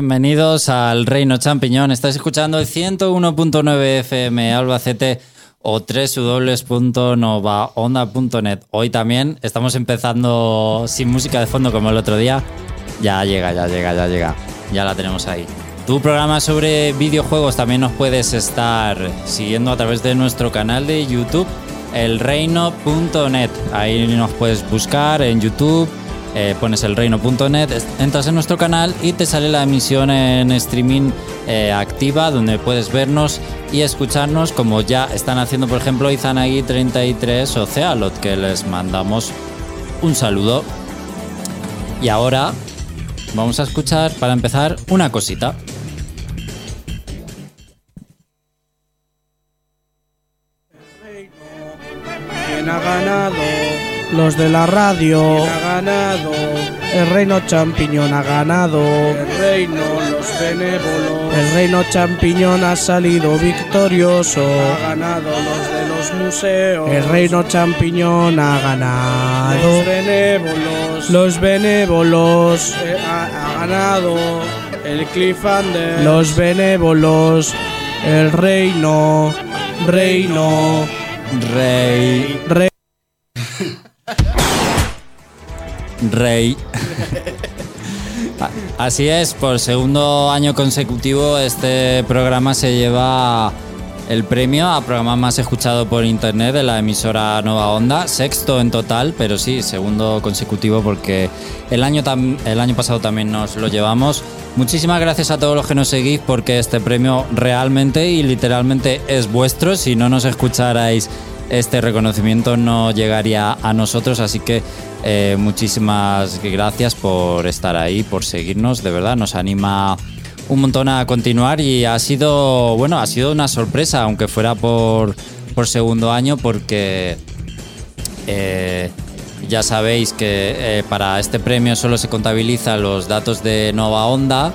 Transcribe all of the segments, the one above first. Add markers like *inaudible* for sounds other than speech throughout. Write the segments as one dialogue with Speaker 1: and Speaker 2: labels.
Speaker 1: Bienvenidos al Reino Champiñón. Estáis escuchando el 101.9 FM Albacete o www.novaonda.net. Hoy también estamos empezando sin música de fondo como el otro día. Ya llega, ya llega, ya llega. Ya la tenemos ahí. Tu programa sobre videojuegos también nos puedes estar siguiendo a través de nuestro canal de YouTube, elreino.net. Ahí nos puedes buscar en YouTube eh, pones elreino.net, entras en nuestro canal y te sale la emisión en streaming eh, activa donde puedes vernos y escucharnos como ya están haciendo por ejemplo Izanagi33 o Cealot que les mandamos un saludo. Y ahora vamos a escuchar para empezar una cosita.
Speaker 2: Los de la radio.
Speaker 3: ha ganado?
Speaker 2: El reino champiñón ha ganado.
Speaker 3: El reino, los benévolos.
Speaker 2: El reino champiñón ha salido victorioso.
Speaker 3: Ha ganado los de los museos.
Speaker 2: El reino champiñón ha ganado.
Speaker 3: Los benévolos.
Speaker 2: Los benévolos.
Speaker 3: Eh, ha, ha ganado el Cliffhanger.
Speaker 2: Los benévolos. El reino. Reino.
Speaker 1: Rey.
Speaker 2: Rey.
Speaker 1: Rey. *laughs* Así es, por segundo año consecutivo este programa se lleva el premio a programa más escuchado por internet de la emisora Nova Onda, sexto en total, pero sí, segundo consecutivo porque el año, el año pasado también nos lo llevamos. Muchísimas gracias a todos los que nos seguís porque este premio realmente y literalmente es vuestro. Si no nos escucharais, este reconocimiento no llegaría a nosotros, así que eh, muchísimas gracias por estar ahí, por seguirnos, de verdad, nos anima un montón a continuar y ha sido, bueno, ha sido una sorpresa, aunque fuera por, por segundo año, porque eh, ya sabéis que eh, para este premio solo se contabilizan los datos de Nova Onda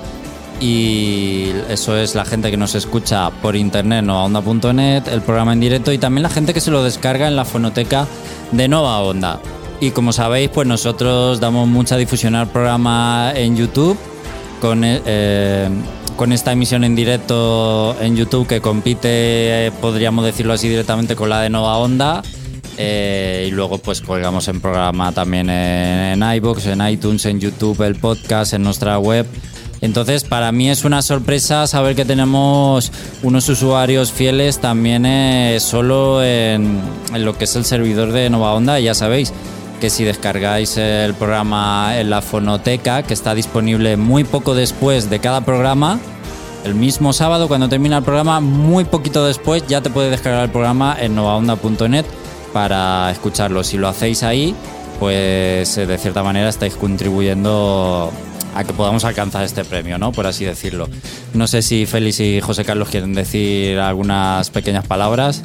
Speaker 1: y eso es la gente que nos escucha por internet, novaonda.net, el programa en directo y también la gente que se lo descarga en la fonoteca de Nova Onda. Y como sabéis, pues nosotros damos mucha difusión al programa en YouTube con, eh, esta emisión en directo en YouTube que compite, eh, podríamos decirlo así directamente, con la de Nova Onda. Eh, y luego pues colgamos en programa también en, en iVoox, en iTunes, en YouTube, el podcast, en nuestra web. Entonces, para mí es una sorpresa saber que tenemos unos usuarios fieles también eh, solo en, lo que es el servidor de Nova Onda. Ya sabéis que si descargáis el programa en la fonoteca, que está disponible muy poco después de cada programa, el mismo sábado cuando termina el programa, muy poquito después ya te puedes descargar el programa en novaonda.net para escucharlo. Si lo hacéis ahí, pues eh, de cierta manera estáis contribuyendo a que podamos alcanzar este premio, ¿no? Por así decirlo. No sé si Félix y José Carlos quieren decir algunas pequeñas palabras.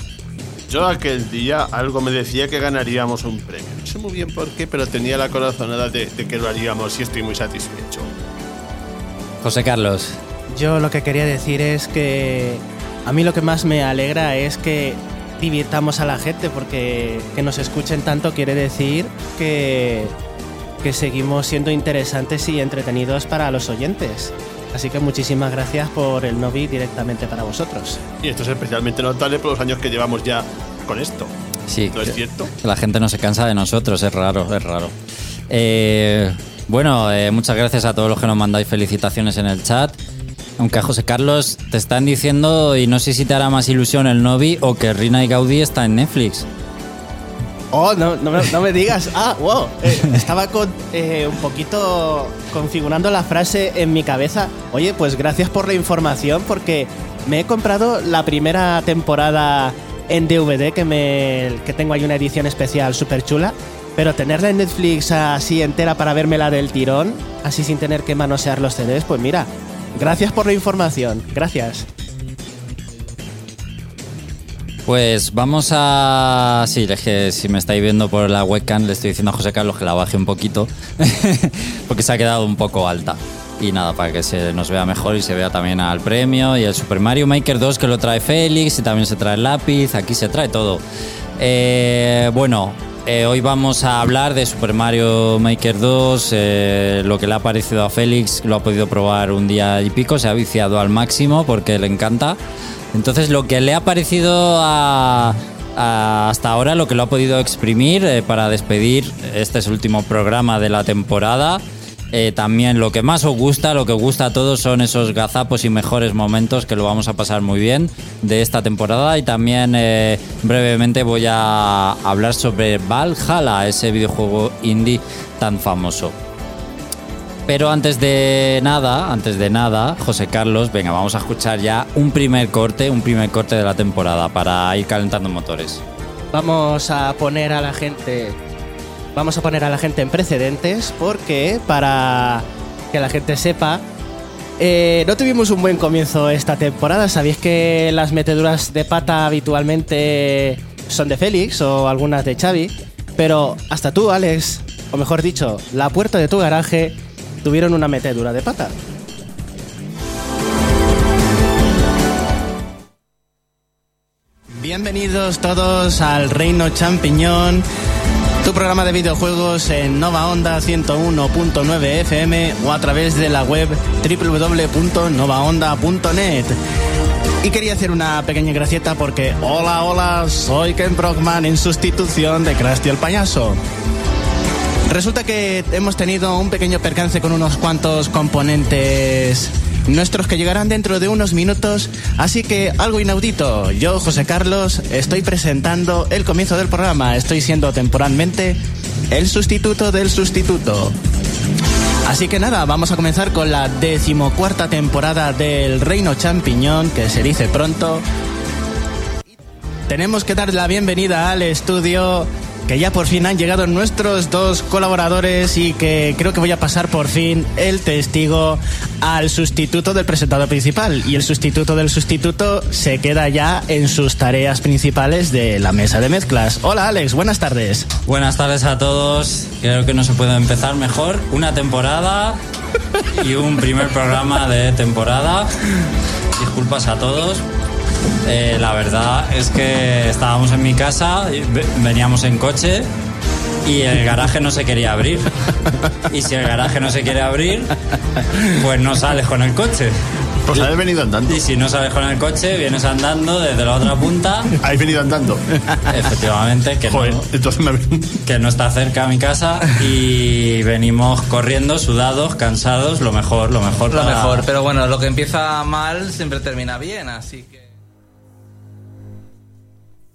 Speaker 4: Yo aquel día algo me decía que ganaríamos un premio. No sé muy bien por qué, pero tenía la corazonada de, de que lo haríamos y estoy muy satisfecho.
Speaker 1: José Carlos.
Speaker 2: Yo lo que quería decir es que a mí lo que más me alegra es que divirtamos a la gente porque que nos escuchen tanto quiere decir que, que seguimos siendo interesantes y entretenidos para los oyentes. Así que muchísimas gracias por el Novi directamente para vosotros.
Speaker 4: Y esto es especialmente notable por los años que llevamos ya con esto.
Speaker 1: Sí,
Speaker 4: ¿No es
Speaker 1: que-
Speaker 4: cierto?
Speaker 1: que la gente no se cansa de nosotros, es raro, es raro. Eh, bueno, eh, muchas gracias a todos los que nos mandáis felicitaciones en el chat. Aunque a José Carlos te están diciendo, y no sé si te hará más ilusión el Novi o que Rina y Gaudí está en Netflix.
Speaker 2: Oh, no, no, no me digas. Ah, wow. Eh, estaba con, eh, un poquito configurando la frase en mi cabeza. Oye, pues gracias por la información porque me he comprado la primera temporada en DVD que, me, que tengo ahí una edición especial súper chula. Pero tenerla en Netflix así entera para vérmela del tirón, así sin tener que manosear los CDs, pues mira, gracias por la información. Gracias.
Speaker 1: Pues vamos a... Sí, es que si me estáis viendo por la webcam le estoy diciendo a José Carlos que la baje un poquito *laughs* porque se ha quedado un poco alta. Y nada, para que se nos vea mejor y se vea también al premio y el Super Mario Maker 2 que lo trae Félix y también se trae el lápiz, aquí se trae todo. Eh, bueno, eh, hoy vamos a hablar de Super Mario Maker 2, eh, lo que le ha parecido a Félix, lo ha podido probar un día y pico, se ha viciado al máximo porque le encanta. Entonces, lo que le ha parecido a, hasta ahora, lo que lo ha podido exprimir eh, para despedir este es el último programa de la temporada. Eh, también lo que más os gusta, lo que gusta a todos son esos gazapos y mejores momentos que lo vamos a pasar muy bien de esta temporada. Y también eh, brevemente voy a hablar sobre Valhalla, ese videojuego indie tan famoso. Pero antes de nada, antes de nada, José Carlos, venga, vamos a escuchar ya un primer corte, un primer corte de la temporada para ir calentando motores.
Speaker 2: Vamos a poner a la gente. Vamos a poner a la gente en precedentes porque para que la gente sepa. eh, no tuvimos un buen comienzo esta temporada. Sabéis que las meteduras de pata habitualmente son de Félix o algunas de Xavi. Pero hasta tú, Alex, o mejor dicho, la puerta de tu garaje, tuvieron una metedura de pata. Bienvenidos todos al Reino Champiñón, tu programa de videojuegos en Nova Onda 101.9 FM o a través de la web www.novaonda.net. Y quería hacer una pequeña gracieta porque, hola, hola, soy Ken Brockman en sustitución de Krusty el payaso. Resulta que hemos tenido un pequeño percance con unos cuantos componentes nuestros que llegarán dentro de unos minutos, así que algo inaudito. Yo, José Carlos, estoy presentando el comienzo del programa. Estoy siendo temporalmente el sustituto del sustituto. Así que nada, vamos a comenzar con la decimocuarta temporada del Reino Champiñón, que se dice pronto. Tenemos que dar la bienvenida al estudio, que ya por fin han llegado nuestros dos colaboradores y que creo que voy a pasar por fin el testigo al sustituto del presentador principal. Y el sustituto del sustituto se queda ya en sus tareas principales de la mesa de mezclas. Hola Alex, buenas tardes.
Speaker 1: Buenas tardes a todos. Creo que no se puede empezar mejor. Una temporada y un primer programa de temporada. Disculpas a todos. Eh, la verdad es que estábamos en mi casa, veníamos en coche y el garaje no se quería abrir. Y si el garaje no se quiere abrir, pues no sales con el coche.
Speaker 4: Pues habéis venido andando.
Speaker 1: Y si no sales con el coche, vienes andando desde la otra punta.
Speaker 4: Habéis venido andando.
Speaker 1: Efectivamente, que
Speaker 4: Joder,
Speaker 1: no,
Speaker 4: entonces me...
Speaker 1: que no está cerca a mi casa y venimos corriendo, sudados, cansados, lo mejor, lo mejor.
Speaker 5: Lo
Speaker 1: para-
Speaker 5: mejor, pero bueno, lo que empieza mal siempre termina bien, así que...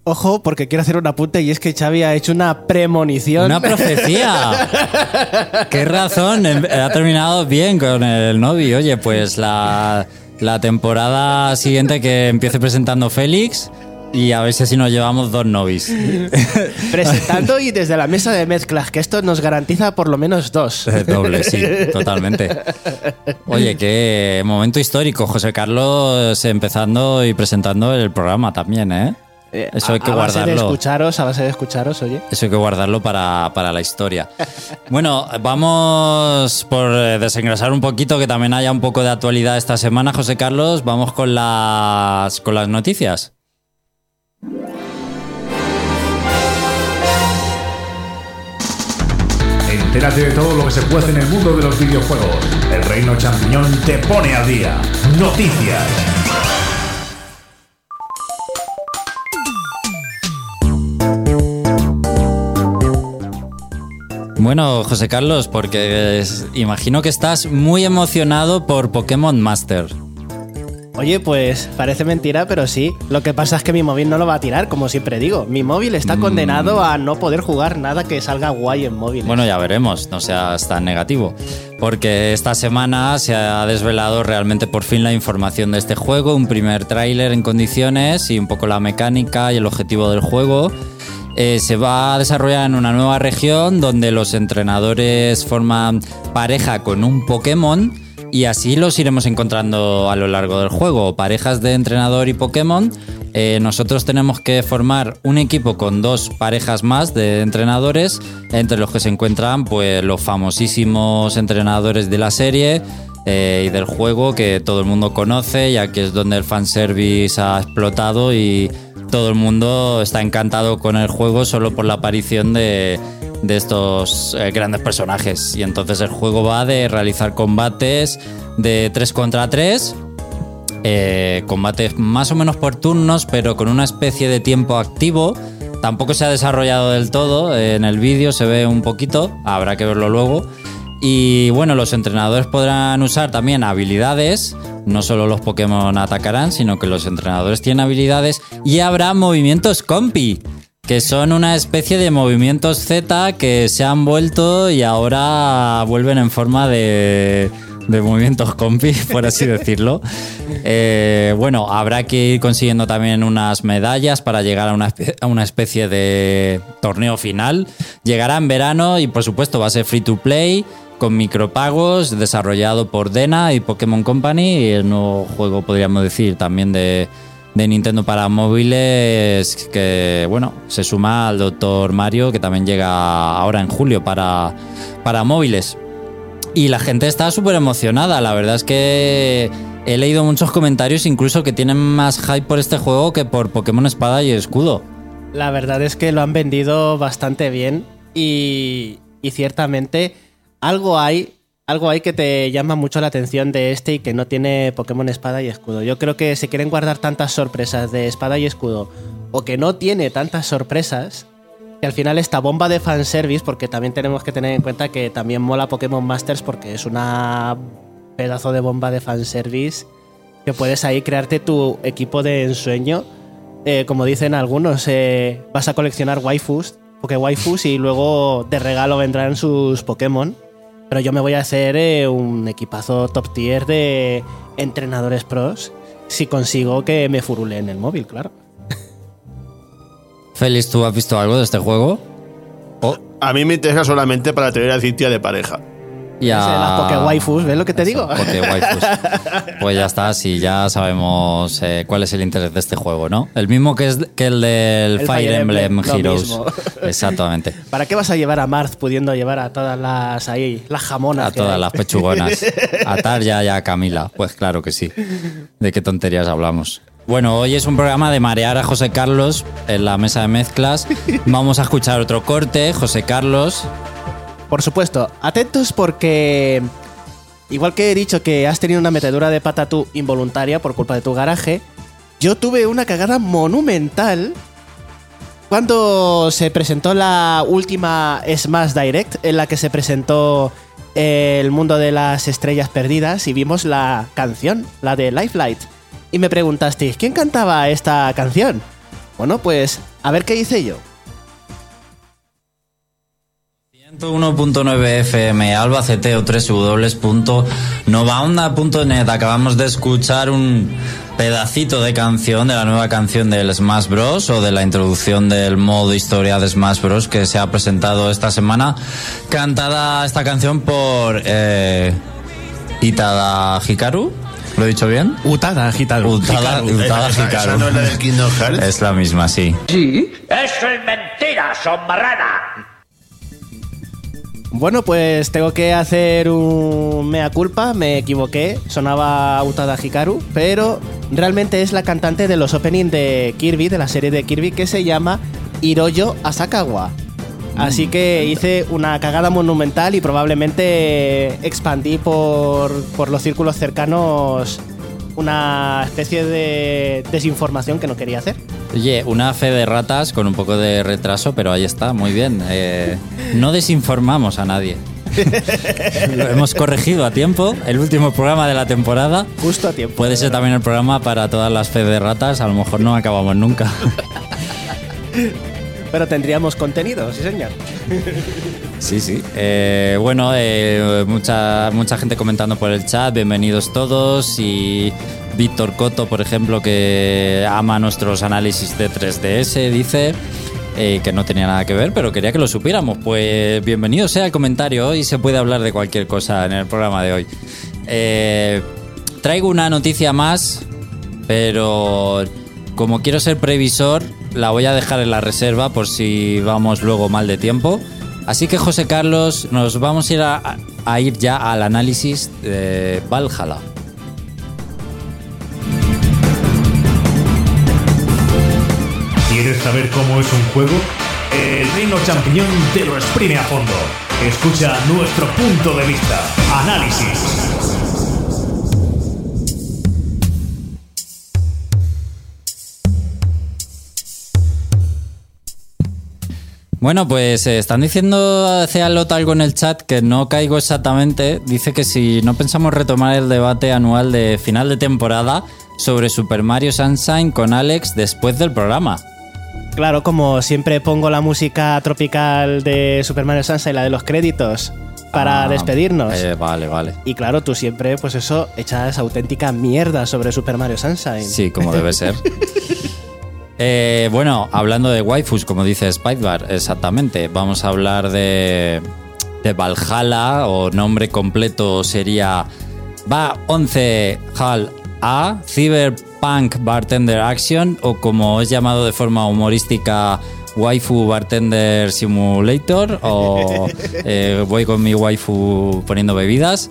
Speaker 2: Ojo, porque quiero hacer un apunte y es que Xavi ha hecho una premonición.
Speaker 1: Una profecía. *laughs* Qué razón. em- Ha terminado bien con el novio. Oye, pues la, la temporada siguiente que empiece presentando Félix y a ver si así nos llevamos dos novis. *laughs*
Speaker 2: Presentando y desde la mesa de mezclas, que esto nos garantiza por lo menos dos. *laughs*
Speaker 1: Doble, sí, totalmente. Oye, qué momento histórico. José Carlos empezando y presentando el programa también, ¿eh?
Speaker 2: Eh,
Speaker 1: Eso hay que
Speaker 2: a, a base de
Speaker 1: guardarlo.
Speaker 2: escucharos, a base de escucharos, oye.
Speaker 1: Eso hay que guardarlo para, para la historia. Bueno, vamos por eh, desengrasar un poquito, que también haya un poco de actualidad esta semana, José Carlos. Vamos con las, con las noticias.
Speaker 6: Entérate de todo lo que se puede en el mundo de los videojuegos. El Reino Champiñón te pone al día. Noticias.
Speaker 1: Bueno, José Carlos, porque es- imagino que estás muy emocionado por Pokémon Master.
Speaker 2: Oye, pues parece mentira, pero sí. Lo que pasa es que mi móvil no lo va a tirar, como siempre digo. Mi móvil
Speaker 1: Mm.
Speaker 2: está condenado a no poder jugar nada que salga guay en móvil.
Speaker 1: Bueno, ya veremos, no seas tan negativo. Porque esta semana se ha desvelado realmente por fin la información de este juego, un primer tráiler en condiciones y un poco la mecánica y el objetivo del juego. Eh, se va a desarrollar en una nueva región donde los entrenadores forman pareja con un Pokémon y así los iremos encontrando a lo largo del juego. Parejas de entrenador y Pokémon. Eh, nosotros tenemos que formar un equipo con dos parejas más de entrenadores, entre los que se encuentran pues, los famosísimos entrenadores de la serie eh, y del juego que todo el mundo conoce, ya que es donde el fanservice ha explotado y todo el mundo está encantado con el juego solo por la aparición de, de estos eh, grandes personajes. Y entonces el juego va de realizar combates de 3 contra 3. eh, combates más o menos por turnos, pero con una especie de tiempo activo. Tampoco se ha desarrollado del todo. eh, en el vídeo se ve un poquito, habrá que verlo luego. Y bueno, los entrenadores podrán usar también habilidades. No solo los Pokémon atacarán, sino que los entrenadores tienen habilidades. Y habrá movimientos compi, que son una especie de movimientos Z que se han vuelto y ahora vuelven en forma de, de movimientos compi, *laughs* por así decirlo. Eh, bueno, habrá que ir consiguiendo también unas medallas para llegar a una, a una especie de torneo final. Llegará en verano y por supuesto va a ser free to play con micropagos desarrollado por Dena y Pokémon Company y el nuevo juego podríamos decir también de, Nintendo para móviles que bueno se suma al Dr. Mario que también llega ahora en julio para, para móviles y la gente está súper emocionada. La verdad es que he leído muchos comentarios, incluso que tienen más hype por este juego que por Pokémon Espada y Escudo.
Speaker 2: La verdad es que lo han vendido bastante bien y ciertamente algo hay, algo hay que te llama mucho la atención de este y que no tiene Pokémon Espada y Escudo. Yo creo que se quieren guardar tantas sorpresas de Espada y Escudo o que no tiene tantas sorpresas que al final esta bomba de fanservice, porque también tenemos que tener en cuenta que también mola Pokémon Masters porque es una pedazo de bomba de fanservice que puedes ahí crearte tu equipo de ensueño eh, como dicen algunos, eh, vas a coleccionar waifus, porque waifus y luego de regalo vendrán sus Pokémon. Pero yo me voy a hacer eh, un equipazo top tier de entrenadores pros si consigo que me furule en el móvil, claro. *laughs*
Speaker 1: Félix, ¿tú has visto algo de este juego?
Speaker 4: A mí me interesa solamente para tener a Cintia de pareja.
Speaker 1: Ya.
Speaker 2: Ese, Las Poké waifus, ¿ves lo que te digo?
Speaker 1: Poké waifus. *laughs* Pues ya está, sí, ya sabemos eh, cuál es el interés de este juego, ¿no? El mismo que, es, que el del
Speaker 2: El
Speaker 1: Fire,
Speaker 2: Fire
Speaker 1: Emblem,
Speaker 2: Emblem,
Speaker 1: Heroes.
Speaker 2: mismo. *laughs*
Speaker 1: Exactamente.
Speaker 2: ¿Para qué vas a llevar a Marth pudiendo llevar a todas las ahí, las jamonas?
Speaker 1: A todas
Speaker 2: hay?
Speaker 1: las pechugonas. *laughs* A Tarja y a Camila. Pues claro que sí. ¿De qué tonterías hablamos? Bueno, hoy es un programa de marear a José Carlos en la mesa de mezclas. Vamos a escuchar otro corte. José Carlos,
Speaker 2: Por supuesto, atentos porque igual que he dicho que has tenido una metedura de pata tú involuntaria por culpa de tu garaje, yo tuve una cagada monumental cuando se presentó la última Smash Direct en la que se presentó el mundo de las estrellas perdidas y vimos la canción, la de Lifelight. Y me preguntasteis, ¿quién cantaba esta canción? Bueno, pues a ver qué hice yo.
Speaker 1: 101.9 FM, Albacete o www.novaonda.net. Acabamos de escuchar un pedacito de canción de la nueva canción del Smash Bros. o de la introducción del modo historia de Smash Bros. que se ha presentado esta semana. Cantada esta canción por eh, Itada Hikaru. ¿Lo he dicho bien?
Speaker 2: Utada, Hitaru.
Speaker 1: Utada, Utada
Speaker 4: Esa- esa
Speaker 1: Hikaru.
Speaker 4: no es la del Kingdom Hearts.
Speaker 1: Es la misma, sí.
Speaker 7: Eso es mentira, sombrana.
Speaker 2: Bueno, pues tengo que hacer un mea culpa, me equivoqué, sonaba Utada Hikaru, pero realmente es la cantante de los openings de Kirby, de la serie de Kirby, que se llama Hiroyo Asakawa. Así que hice una cagada monumental y probablemente expandí por, por los círculos cercanos una especie de desinformación que no quería hacer.
Speaker 1: Oye, una fe de ratas con un poco de retraso, pero ahí está, muy bien. Eh, no desinformamos a nadie. *laughs* Lo hemos corregido a tiempo. El último programa de la temporada.
Speaker 2: Justo a tiempo.
Speaker 1: Puede ser también el programa para todas las fe de ratas. A lo mejor no acabamos nunca. *laughs*
Speaker 2: Pero tendríamos contenido, sí señor. *laughs*
Speaker 1: Sí, sí. Eh, bueno, eh, mucha, mucha gente comentando por el chat. Bienvenidos todos. Y Víctor Coto, por ejemplo, que ama nuestros análisis de 3DS, dice eh, que no tenía nada que ver, pero quería que lo supiéramos. Pues bienvenido sea el comentario. Hoy se puede hablar de cualquier cosa en el programa de hoy. Eh, traigo una noticia más, pero como quiero ser previsor, la voy a dejar en la reserva por si vamos luego mal de tiempo. Así que José Carlos, nos vamos a ir, a, a ir ya al análisis de Valhalla.
Speaker 6: ¿Quieres saber cómo es un juego? El Reino Champiñón te lo exprime a fondo. Escucha nuestro punto de vista. Análisis.
Speaker 1: Bueno, pues eh, están diciendo Cealot algo en el chat que no caigo exactamente. Dice que si no pensamos retomar el debate anual de final de temporada sobre Super Mario Sunshine con Alex después del programa.
Speaker 2: Claro, como siempre pongo la música tropical de Super Mario Sunshine, la de los créditos, para
Speaker 1: Ah,
Speaker 2: despedirnos.
Speaker 1: eh, vale, vale.
Speaker 2: Y claro, tú siempre, pues eso, echas auténtica mierda sobre Super Mario Sunshine.
Speaker 1: Sí, como debe ser. *laughs* Eh, bueno, hablando de waifus, como dice Spidebar, exactamente. Vamos a hablar de, de Valhalla, o nombre completo sería Va 11 Hal A, Cyberpunk Bartender Action, o como es llamado de forma humorística, Waifu Bartender Simulator, o *laughs* eh, voy con mi waifu poniendo bebidas.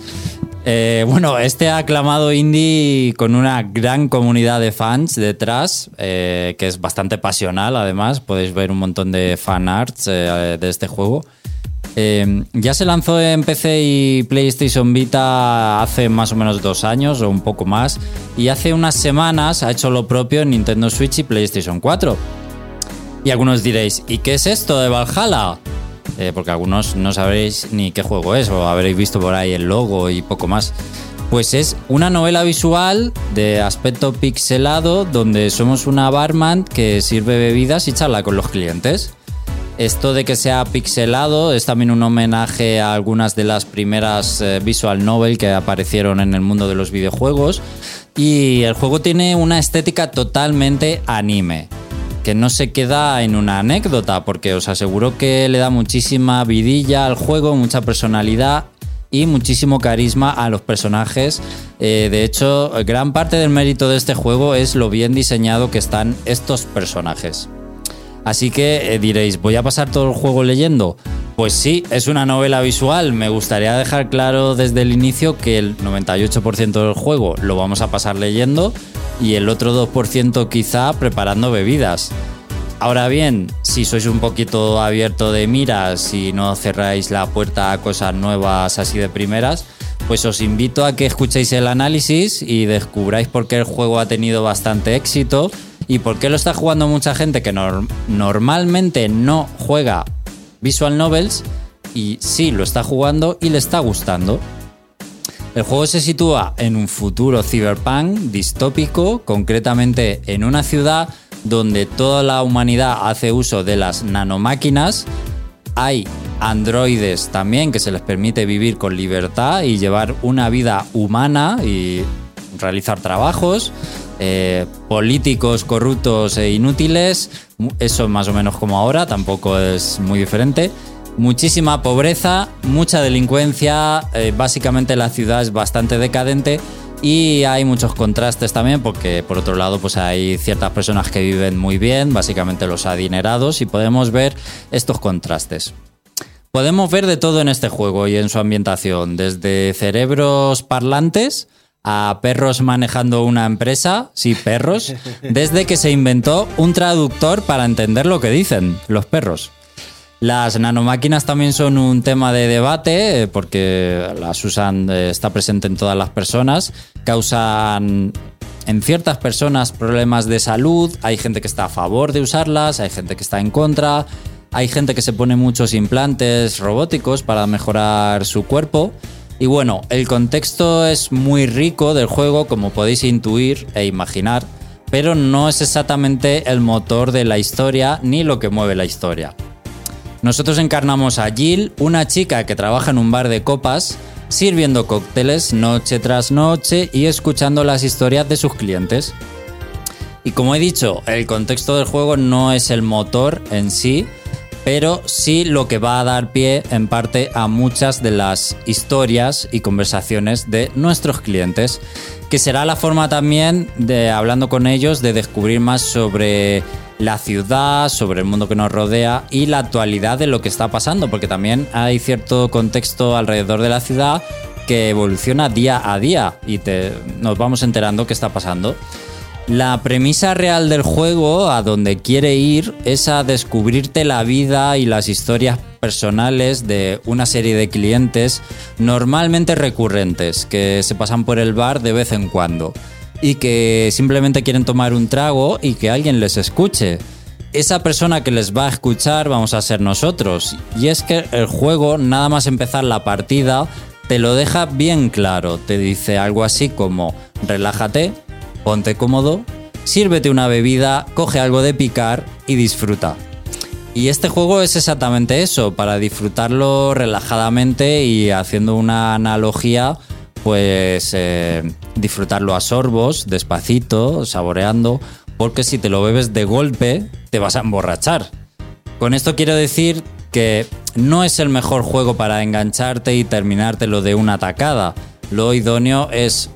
Speaker 1: Eh, bueno, este aclamado indie con una gran comunidad de fans detrás, eh, que es bastante pasional además, podéis ver un montón de fan arts de este juego. Eh, ya se lanzó en PC y PlayStation Vita hace más o menos dos años o un poco más, y hace unas semanas ha hecho lo propio en Nintendo Switch y PlayStation 4. Y algunos diréis, ¿y qué es esto de Valhalla? Eh, porque algunos no sabréis ni qué juego es o habréis visto por ahí el logo y poco más. Pues es una novela visual de aspecto pixelado donde somos una barman que sirve bebidas y charla con los clientes. Esto de que sea pixelado es también un homenaje a algunas de las primeras eh, visual novel que aparecieron en el mundo de los videojuegos. Y el juego tiene una estética totalmente anime que no se queda en una anécdota, porque os aseguro que le da muchísima vidilla al juego, mucha personalidad y muchísimo carisma a los personajes. Eh, de hecho, gran parte del mérito de este juego es lo bien diseñado que están estos personajes. Así que eh, diréis, ¿voy a pasar todo el juego leyendo? Pues sí, es una novela visual. Me gustaría dejar claro desde el inicio que el 98% del juego lo vamos a pasar leyendo y el otro 2% quizá preparando bebidas. Ahora bien, si sois un poquito abierto de miras y no cerráis la puerta a cosas nuevas así de primeras, pues os invito a que escuchéis el análisis y descubráis por qué el juego ha tenido bastante éxito y por qué lo está jugando mucha gente que nor- normalmente no juega visual novels y sí lo está jugando y le está gustando. El juego se sitúa en un futuro cyberpunk distópico, concretamente en una ciudad donde toda la humanidad hace uso de las nanomáquinas. Hay androides también que se les permite vivir con libertad y llevar una vida humana y realizar trabajos. Eh, políticos corruptos e inútiles, eso más o menos como ahora, tampoco es muy diferente. Muchísima pobreza, mucha delincuencia, eh, básicamente la ciudad es bastante decadente y hay muchos contrastes también porque por otro lado pues hay ciertas personas que viven muy bien, básicamente los adinerados y podemos ver estos contrastes. Podemos ver de todo en este juego y en su ambientación, desde cerebros parlantes a perros manejando una empresa, sí, perros, desde que se inventó un traductor para entender lo que dicen los perros. Las nanomáquinas también son un tema de debate eh, porque las usan, eh, está presente en todas las personas, causan en ciertas personas problemas de salud, hay gente que está a favor de usarlas, hay gente que está en contra, hay gente que se pone muchos implantes robóticos para mejorar su cuerpo. Y bueno, el contexto es muy rico del juego, como podéis intuir e imaginar, pero no es exactamente el motor de la historia ni lo que mueve la historia. Nosotros encarnamos a Jill, una chica que trabaja en un bar de copas, sirviendo cócteles noche tras noche y escuchando las historias de sus clientes. Y como he dicho, el contexto del juego no es el motor en sí, pero sí lo que va a dar pie en parte a muchas de las historias y conversaciones de nuestros clientes, que será la forma también de, hablando con ellos, de descubrir más sobre la ciudad, sobre el mundo que nos rodea y la actualidad de lo que está pasando, porque también hay cierto contexto alrededor de la ciudad que evoluciona día a día y nos vamos enterando qué está pasando. La premisa real del juego, a donde quiere ir, es a descubrirte la vida y las historias personales de una serie de clientes normalmente recurrentes que se pasan por el bar de vez en cuando y que simplemente quieren tomar un trago y que alguien les escuche. Esa persona que les va a escuchar vamos a ser nosotros. Y es que el juego, nada más empezar la partida, te lo deja bien claro. Te dice algo así como, relájate, ponte cómodo, sírvete una bebida, coge algo de picar y disfruta. Y este juego es exactamente eso, para disfrutarlo relajadamente y haciendo una analogía, pues disfrutarlo a sorbos, despacito, saboreando, porque si te lo bebes de golpe, te vas a emborrachar. Con esto quiero decir que no es el mejor juego para engancharte y terminártelo de una tacada. Lo idóneo es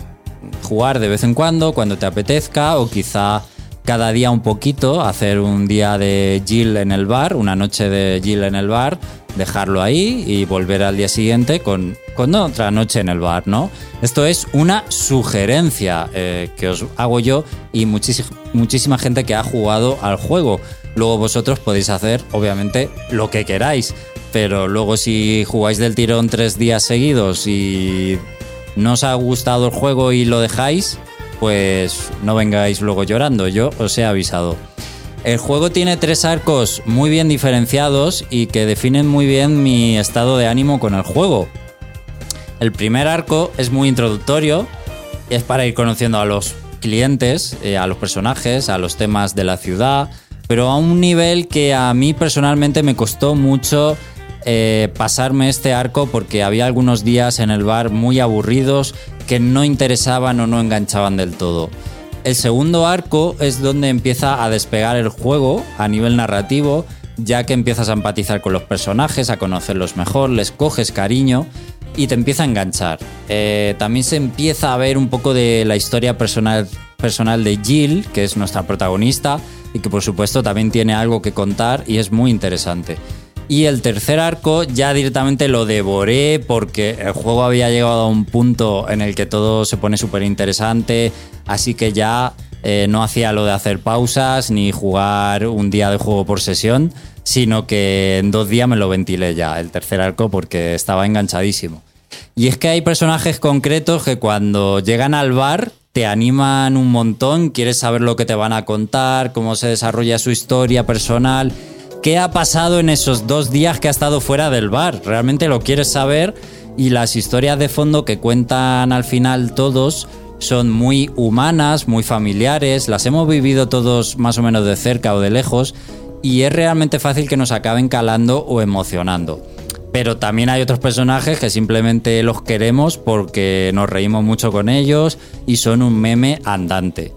Speaker 1: jugar de vez en cuando, cuando te apetezca, o quizá cada día un poquito, hacer un día de Jill en el bar, una noche de Jill en el bar, dejarlo ahí y volver al día siguiente con, con otra noche en el bar, ¿no? Esto es una sugerencia eh, que os hago yo y muchísima, gente que ha jugado al juego. Luego vosotros podéis hacer, obviamente, lo que queráis. Pero luego si jugáis del tirón tres días seguidos y no os ha gustado el juego y lo dejáis, pues no vengáis luego llorando, yo os he avisado. El juego tiene tres arcos muy bien diferenciados y que definen muy bien mi estado de ánimo con el juego. El primer arco es muy introductorio, es para ir conociendo a los clientes, eh, a los personajes, a los temas de la ciudad, pero a un nivel que a mí personalmente me costó mucho eh, pasarme este arco porque había algunos días en el bar muy aburridos que no interesaban o no enganchaban del todo. El segundo arco es donde empieza a despegar el juego a nivel narrativo, ya que empiezas a empatizar con los personajes, a conocerlos mejor, les coges cariño y te empieza a enganchar. Eh, también se empieza a ver un poco de la historia personal, personal de Jill, que es nuestra protagonista, y que por supuesto también tiene algo que contar y es muy interesante. Y el tercer arco ya directamente lo devoré porque el juego había llegado a un punto en el que todo se pone súper interesante, así que ya eh, no hacía lo de hacer pausas ni jugar un día de juego por sesión, sino que en dos días me lo ventilé ya, el tercer arco, porque estaba enganchadísimo. Y es que hay personajes concretos que cuando llegan al bar te animan un montón, quieres saber lo que te van a contar, cómo se desarrolla su historia personal qué ha pasado en esos dos días que ha estado fuera del bar. Realmente lo quieres saber y las historias de fondo que cuentan al final todos son muy humanas, muy familiares, las hemos vivido todos más o menos de cerca o de lejos y es realmente fácil que nos acaben calando o emocionando. Pero también hay otros personajes que simplemente los queremos porque nos reímos mucho con ellos y son un meme andante.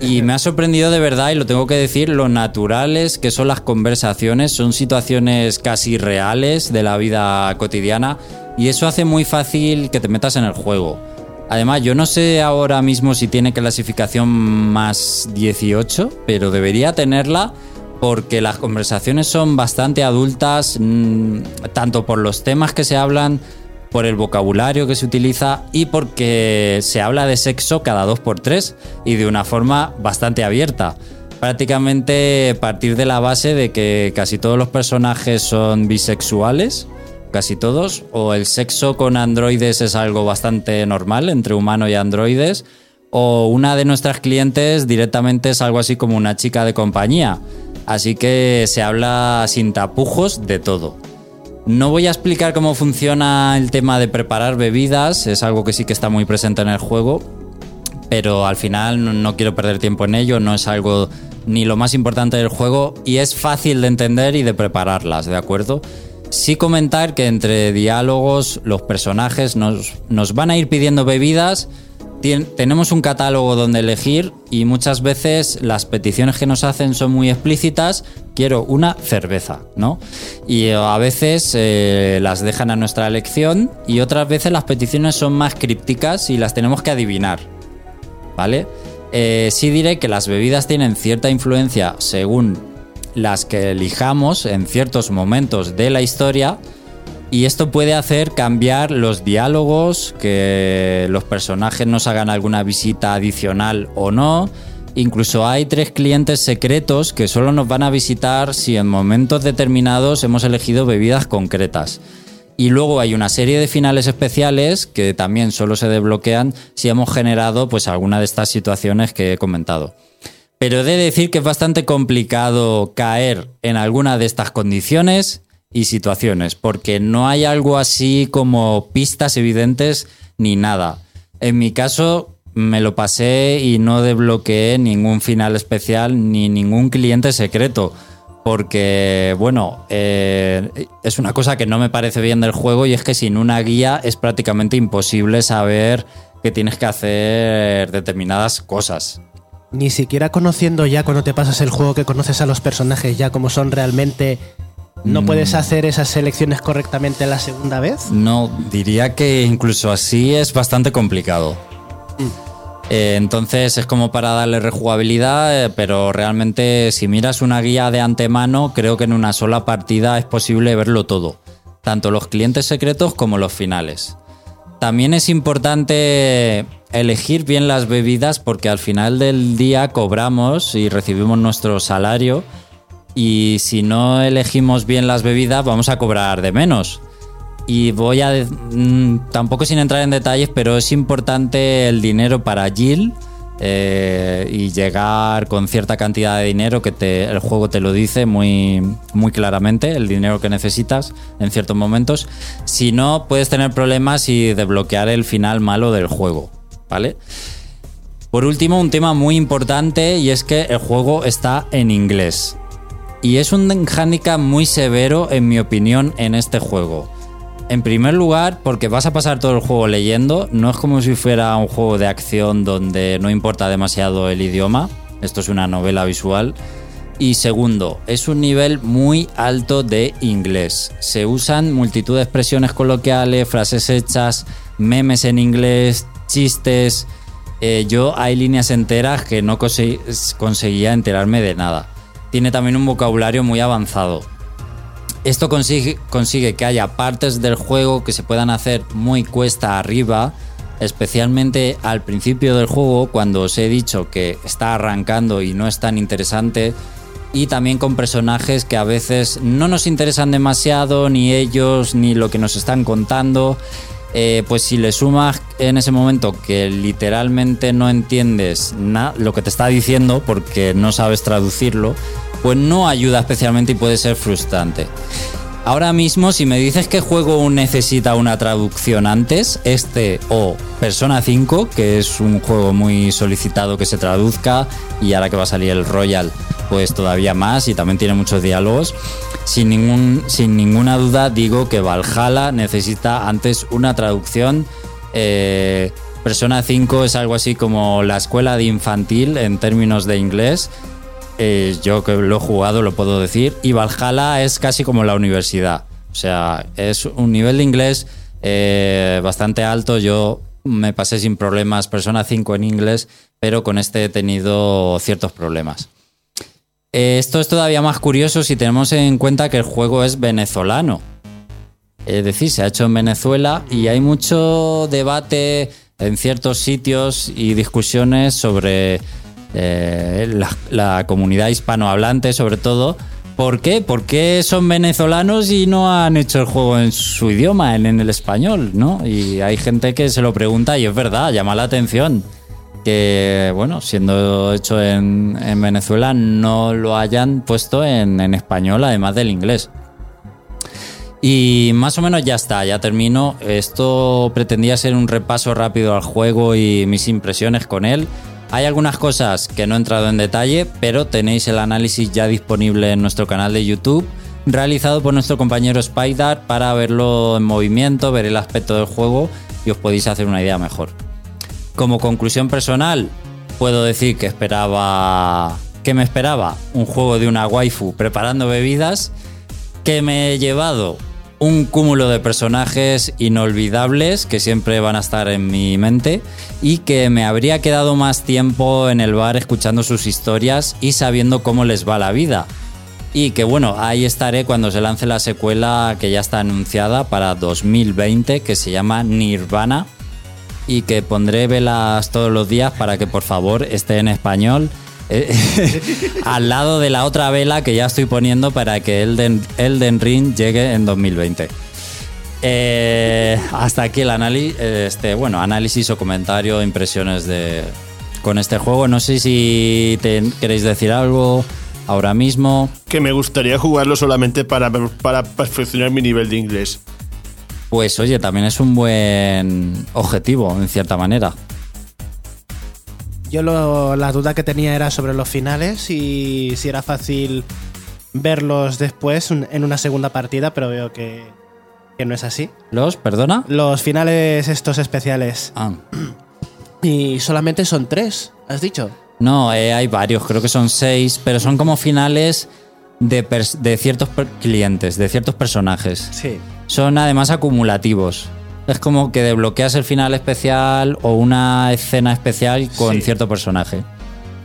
Speaker 1: Y me ha sorprendido de verdad, y lo tengo que decir, lo naturales que son las conversaciones, son situaciones casi reales de la vida cotidiana, y eso hace muy fácil que te metas en el juego. Además, yo no sé ahora mismo si tiene clasificación más 18, pero debería tenerla porque las conversaciones son bastante adultas, mm, tanto por los temas que se hablan, por el vocabulario que se utiliza y porque se habla de sexo cada dos por tres y de una forma bastante abierta. Prácticamente partir de la base de que casi todos los personajes son bisexuales, casi todos, o el sexo con androides es algo bastante normal entre humano y androides, o una de nuestras clientes directamente es algo así como una chica de compañía. Así que se habla sin tapujos de todo. No voy a explicar cómo funciona el tema de preparar bebidas, es algo que sí que está muy presente en el juego, pero al final no quiero perder tiempo en ello, no es algo ni lo más importante del juego y es fácil de entender y de prepararlas, ¿de acuerdo? Sí comentar que entre diálogos los personajes nos, nos van a ir pidiendo bebidas, tenemos un catálogo donde elegir y muchas veces las peticiones que nos hacen son muy explícitas. Quiero una cerveza, ¿no? Y eh, a veces eh, las dejan a nuestra elección y otras veces las peticiones son más crípticas y las tenemos que adivinar, ¿vale? Eh, sí diré que las bebidas tienen cierta influencia según las que elijamos en ciertos momentos de la historia y esto puede hacer cambiar los diálogos, que los personajes nos hagan alguna visita adicional o no, Incluso hay tres clientes secretos que solo nos van a visitar si en momentos determinados hemos elegido bebidas concretas. Y luego hay una serie de finales especiales que también solo se desbloquean si hemos generado pues alguna de estas situaciones que he comentado. Pero he de decir que es bastante complicado caer en alguna de estas condiciones y situaciones, porque no hay algo así como pistas evidentes ni nada. En mi caso, me lo pasé y no desbloqueé ningún final especial ni ningún cliente secreto. Porque, bueno, eh, es una cosa que no me parece bien del juego y es que sin una guía es prácticamente imposible saber que tienes que hacer determinadas cosas.
Speaker 2: Ni siquiera conociendo ya cuando te pasas el juego que conoces a los personajes ya como son realmente, ¿no
Speaker 1: Mm.
Speaker 2: puedes hacer esas selecciones correctamente la segunda vez?
Speaker 1: No, diría que incluso así es bastante complicado. Eh, entonces es como para darle rejugabilidad, eh, pero realmente si miras una guía de antemano, creo que en una sola partida es posible verlo todo, tanto los clientes secretos como los finales. También es importante elegir bien las bebidas porque al final del día cobramos y recibimos nuestro salario y si no elegimos bien las bebidas vamos a cobrar de menos. Y voy a... mm, tampoco sin entrar en detalles, pero es importante el dinero para Jill eh, y llegar con cierta cantidad de dinero que te- el juego te lo dice muy, muy claramente, el dinero que necesitas en ciertos momentos. Si no, puedes tener problemas y desbloquear el final malo del juego, ¿vale? Por último, un tema muy importante y es que el juego está en inglés. Y es un hándicap muy severo, en mi opinión, en este juego. En primer lugar, porque vas a pasar todo el juego leyendo, no es como si fuera un juego de acción donde no importa demasiado el idioma, esto es una novela visual. Y segundo, es un nivel muy alto de inglés. Se usan multitud de expresiones coloquiales, frases hechas, memes en inglés, chistes. Eh, yo hay líneas enteras que no conse- conseguía enterarme de nada. Tiene también un vocabulario muy avanzado. Esto consigue, que haya partes del juego que se puedan hacer muy cuesta arriba, especialmente al principio del juego, cuando os he dicho que está arrancando y no es tan interesante, y también con personajes que a veces no nos interesan demasiado, ni ellos, ni lo que nos están contando. Eh, pues si le sumas en ese momento que literalmente no entiendes na- lo que te está diciendo porque no sabes traducirlo, pues no ayuda especialmente y puede ser frustrante. Ahora mismo, si me dices que juego necesita una traducción antes, este o Persona 5, que es un juego muy solicitado que se traduzca, y ahora que va a salir el Royal, pues todavía más, y también tiene muchos diálogos, sin, ningún, sin ninguna duda digo que Valhalla necesita antes una traducción. Eh, Persona 5 es algo así como la escuela de infantil en términos de inglés. Eh, yo que lo he jugado lo puedo decir. Y Valhalla es casi como la universidad. O sea, es un nivel de inglés eh, bastante alto. Yo me pasé sin problemas Persona 5 en inglés, pero con este he tenido ciertos problemas. Eh, Esto es todavía más curioso si tenemos en cuenta que el juego es venezolano. Es decir, se ha hecho en Venezuela y hay mucho debate en ciertos sitios y discusiones sobre eh, la, comunidad hispanohablante, sobre todo. ¿Por qué? ¿Por qué son venezolanos y no han hecho el juego en su idioma, en, en el español? ¿no? Y hay gente que se lo pregunta y es verdad, llama la atención bueno, siendo hecho en, en Venezuela, no lo hayan puesto en, en español, además del inglés. Y más o menos ya está, ya termino. Esto pretendía ser un repaso rápido al juego y mis impresiones con él. Hay algunas cosas que no he entrado en detalle, pero tenéis el análisis ya disponible en nuestro canal de YouTube, realizado por nuestro compañero Spider para verlo en movimiento, ver el aspecto del juego y os podéis hacer una idea mejor. Como conclusión personal, puedo decir que esperaba. que me esperaba un juego de una waifu preparando bebidas, que me he llevado un cúmulo de personajes inolvidables que siempre van a estar en mi mente y que me habría quedado más tiempo en el bar escuchando sus historias y sabiendo cómo les va la vida. Y que bueno, ahí estaré cuando se lance la secuela que ya está anunciada para 2020 que se llama Nirvana y que pondré velas todos los días para que por favor esté en español eh, *laughs* al lado de la otra vela que ya estoy poniendo para que Elden, Elden Ring llegue en 2020. Eh, hasta aquí el análisis, este, análisis o comentario, impresiones de con este juego. No sé si queréis decir algo ahora mismo.
Speaker 4: Que me gustaría jugarlo solamente para, para perfeccionar mi nivel de inglés.
Speaker 1: Pues oye, también es un buen objetivo, en cierta manera.
Speaker 2: Yo lo- la duda que tenía era sobre los finales y si era fácil verlos después en una segunda partida, pero veo que, que no es así.
Speaker 1: ¿Los? ¿Perdona?
Speaker 2: Los finales estos especiales.
Speaker 1: Ah. *clears throat*
Speaker 2: Y solamente son tres, has dicho.
Speaker 1: No, eh, hay varios, creo que son seis, pero son como finales de, de ciertos clientes, de ciertos personajes.
Speaker 2: Sí.
Speaker 1: Son además acumulativos. Es como que desbloqueas el final especial o una escena especial con
Speaker 2: Sí.
Speaker 1: cierto personaje.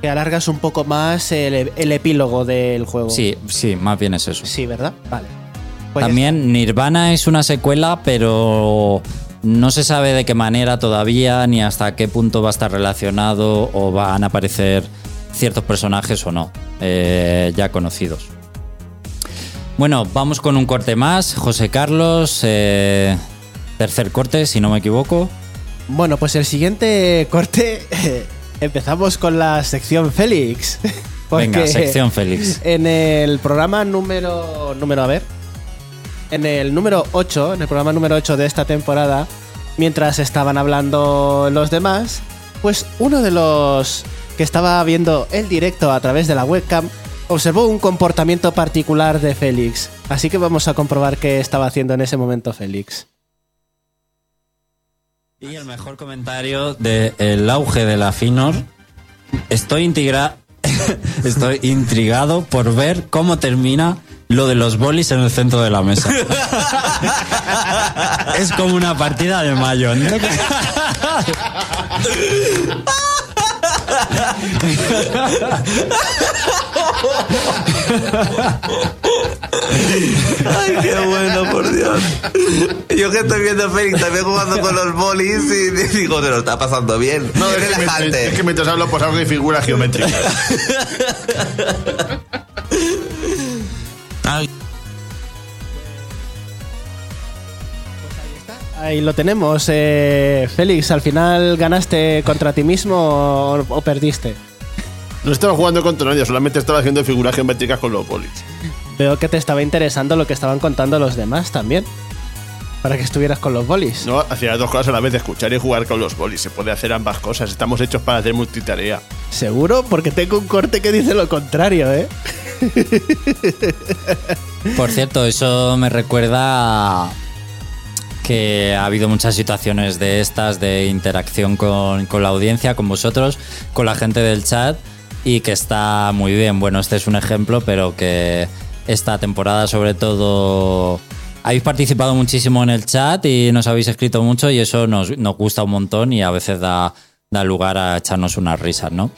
Speaker 2: Que alargas un poco más el, el epílogo del juego.
Speaker 1: Sí, sí, más bien es eso.
Speaker 2: Sí, ¿verdad? Vale. Pues
Speaker 1: También Nirvana es una secuela, pero no se sabe de qué manera todavía, ni hasta qué punto va a estar relacionado o van a aparecer ciertos personajes o no, eh, ya conocidos. Bueno, vamos con un corte más. José Carlos, eh, tercer corte, si no me equivoco.
Speaker 2: Bueno, pues el siguiente corte *laughs* empezamos con la sección Félix. *laughs*
Speaker 1: Venga, sección Félix.
Speaker 2: En el programa número. número, a ver. En el número 8, en el programa número 8 de esta temporada, mientras estaban hablando los demás, pues uno de los que estaba viendo el directo a través de la webcam observó un comportamiento particular de Félix. Así que vamos a comprobar qué estaba haciendo en ese momento Félix.
Speaker 1: Y el mejor comentario del auge de la Finor. Estoy, integra- *laughs* Estoy intrigado por ver cómo termina lo de los bolis en el centro de la mesa. *laughs* es como una partida de mayo. ¿no? *laughs*
Speaker 8: Ay, qué bueno, por Dios. Yo que estoy viendo a Félix también jugando con los bolis y digo, se lo está pasando bien. No, es
Speaker 4: Es que, mientras, es
Speaker 8: relajante.
Speaker 4: que mientras hablo, pues algo de figura geométrica. *laughs*
Speaker 8: Ay,
Speaker 2: Ahí lo tenemos. eh, Félix, ¿al final ganaste contra ti mismo o, o perdiste?
Speaker 4: No estaba jugando contra nadie, solamente estaba haciendo figuras geométricas con los polis.
Speaker 2: Veo que te estaba interesando lo que estaban contando los demás también. Para que estuvieras con los bolis.
Speaker 4: No, hacía las dos cosas a la vez, escuchar y jugar con los bolis. Se puede hacer ambas cosas. Estamos hechos para hacer multitarea.
Speaker 2: ¿Seguro? Porque tengo un corte que dice lo contrario, ¿eh?
Speaker 1: Por cierto, eso me recuerda que ha habido muchas situaciones de estas, de interacción con, con la audiencia, con vosotros, con la gente del chat, y que está muy bien. Bueno, este es un ejemplo, pero que esta temporada sobre todo... Habéis participado muchísimo en el chat y nos habéis escrito mucho y eso nos, nos gusta un montón y a veces da, da lugar a echarnos unas risas, ¿no?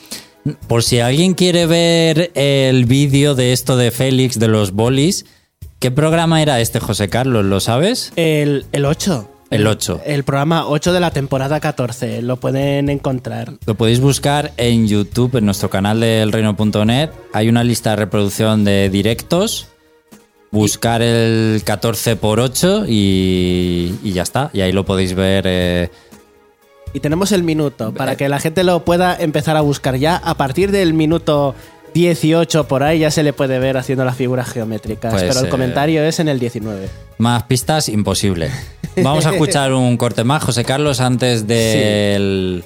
Speaker 1: Por si alguien quiere ver el vídeo de esto de Félix, de los bolis, ¿qué programa era este, José Carlos? ¿Lo sabes?
Speaker 2: El, el 8.
Speaker 1: El 8.
Speaker 2: El programa 8 de la temporada 14. Lo pueden encontrar.
Speaker 1: Lo podéis buscar en YouTube, en nuestro canal del reino.net. Hay una lista de reproducción de directos. Buscar el 14 por 8 y, y ya está. Y ahí lo podéis ver. eh,
Speaker 2: Y tenemos el minuto para que la gente lo pueda empezar a buscar ya. A partir del minuto 18 por ahí ya se le puede ver haciendo las figuras geométricas.
Speaker 1: Pues,
Speaker 2: pero el
Speaker 1: eh,
Speaker 2: comentario es en el 19.
Speaker 1: Más pistas, imposible. Vamos a escuchar un *laughs* corte más, José Carlos, antes del,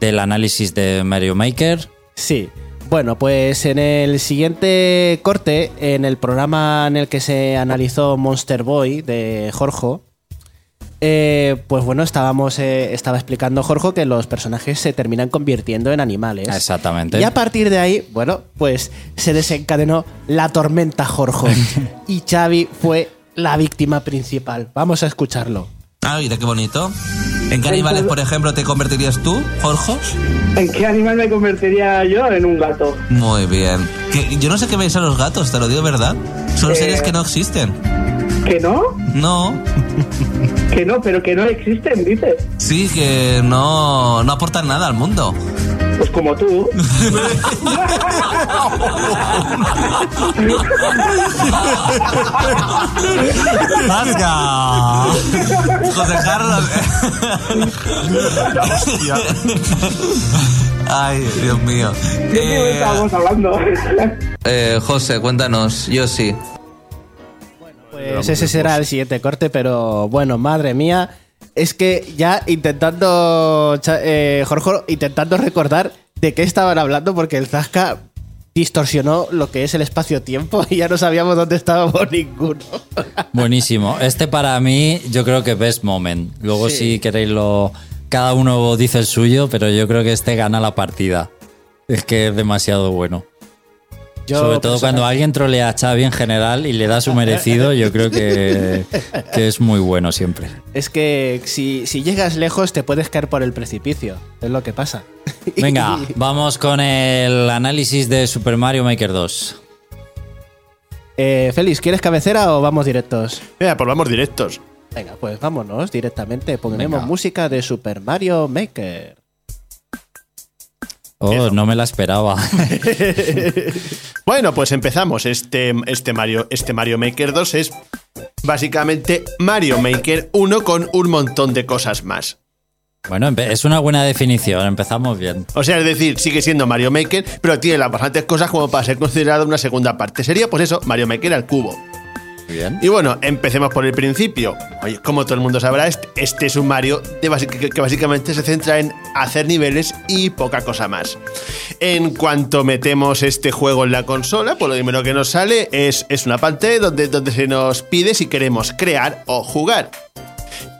Speaker 1: del análisis de Mario Maker.
Speaker 2: Sí. Bueno, pues en el siguiente corte, en el programa en el que se analizó Monster Boy de Jorge, eh, pues bueno, estábamos, eh, estaba explicando Jorge que los personajes se terminan convirtiendo en animales.
Speaker 1: Exactamente.
Speaker 2: Y a partir de ahí, bueno, pues se desencadenó la tormenta Jorge. *laughs* y Xavi fue la víctima principal. Vamos a escucharlo.
Speaker 8: ah, mira qué bonito. ¿En qué animales, por ejemplo, te convertirías tú, Jorge?
Speaker 9: ¿En qué animal me convertiría yo? En un gato.
Speaker 8: Muy bien. Que yo no sé qué veis a los gatos, te lo digo verdad. Son
Speaker 9: Eh.
Speaker 8: seres que no existen.
Speaker 9: ¿Que no?
Speaker 8: No. *laughs*
Speaker 9: Que no, pero que no existen, dices.
Speaker 8: Sí, que no, no aportan nada al mundo.
Speaker 9: Pues como tú. *laughs*
Speaker 8: ¡Vasca! José Carlos. Ay, Dios mío.
Speaker 9: ¿De qué
Speaker 8: Eh,
Speaker 9: estábamos hablando?
Speaker 5: Eh, José, cuéntanos. Yo sí.
Speaker 2: Pues ese será el siguiente corte, pero bueno, madre mía. Es que ya intentando, eh, Jorge, intentando recordar de qué estaban hablando, porque el Zasca distorsionó lo que es el espacio-tiempo y ya no sabíamos dónde estábamos *laughs* ninguno.
Speaker 1: Buenísimo. Este para mí, yo creo que best moment. Luego,
Speaker 2: Sí.
Speaker 1: si queréis, lo. Cada uno dice el suyo, pero yo creo que este gana la partida. Es que es demasiado bueno.
Speaker 2: Yo,
Speaker 1: Sobre todo cuando alguien trolea a Xavi en general y le da su merecido, yo creo que, que es muy bueno siempre.
Speaker 2: Es que si, si llegas lejos te puedes caer por el precipicio. Es lo que pasa.
Speaker 1: Venga, *laughs* vamos con el análisis de Super Mario Maker 2.
Speaker 2: Eh, Félix, ¿quieres cabecera o vamos directos?
Speaker 4: Venga, pues vamos directos.
Speaker 2: Venga, pues vámonos directamente. Pondremos
Speaker 1: Venga.
Speaker 2: música de Super Mario Maker.
Speaker 1: Oh, no me la esperaba. *laughs*
Speaker 4: Bueno, pues empezamos. Este, este, Mario, este Mario Maker 2 es básicamente Mario Maker 1 con un montón de cosas más.
Speaker 1: Bueno, es una buena definición, empezamos bien.
Speaker 4: O sea, es decir, sigue siendo Mario Maker, pero tiene las bastantes cosas como para ser considerado una segunda parte. Sería, pues eso, Mario Maker al cubo. Y bueno, empecemos por el principio. Oye, como todo el mundo sabrá, este, este es un Mario de que, básicamente se centra en hacer niveles y poca cosa más. En cuanto metemos este juego en la consola, pues lo primero que nos sale es, es una pantalla donde, donde se nos pide si queremos crear o jugar.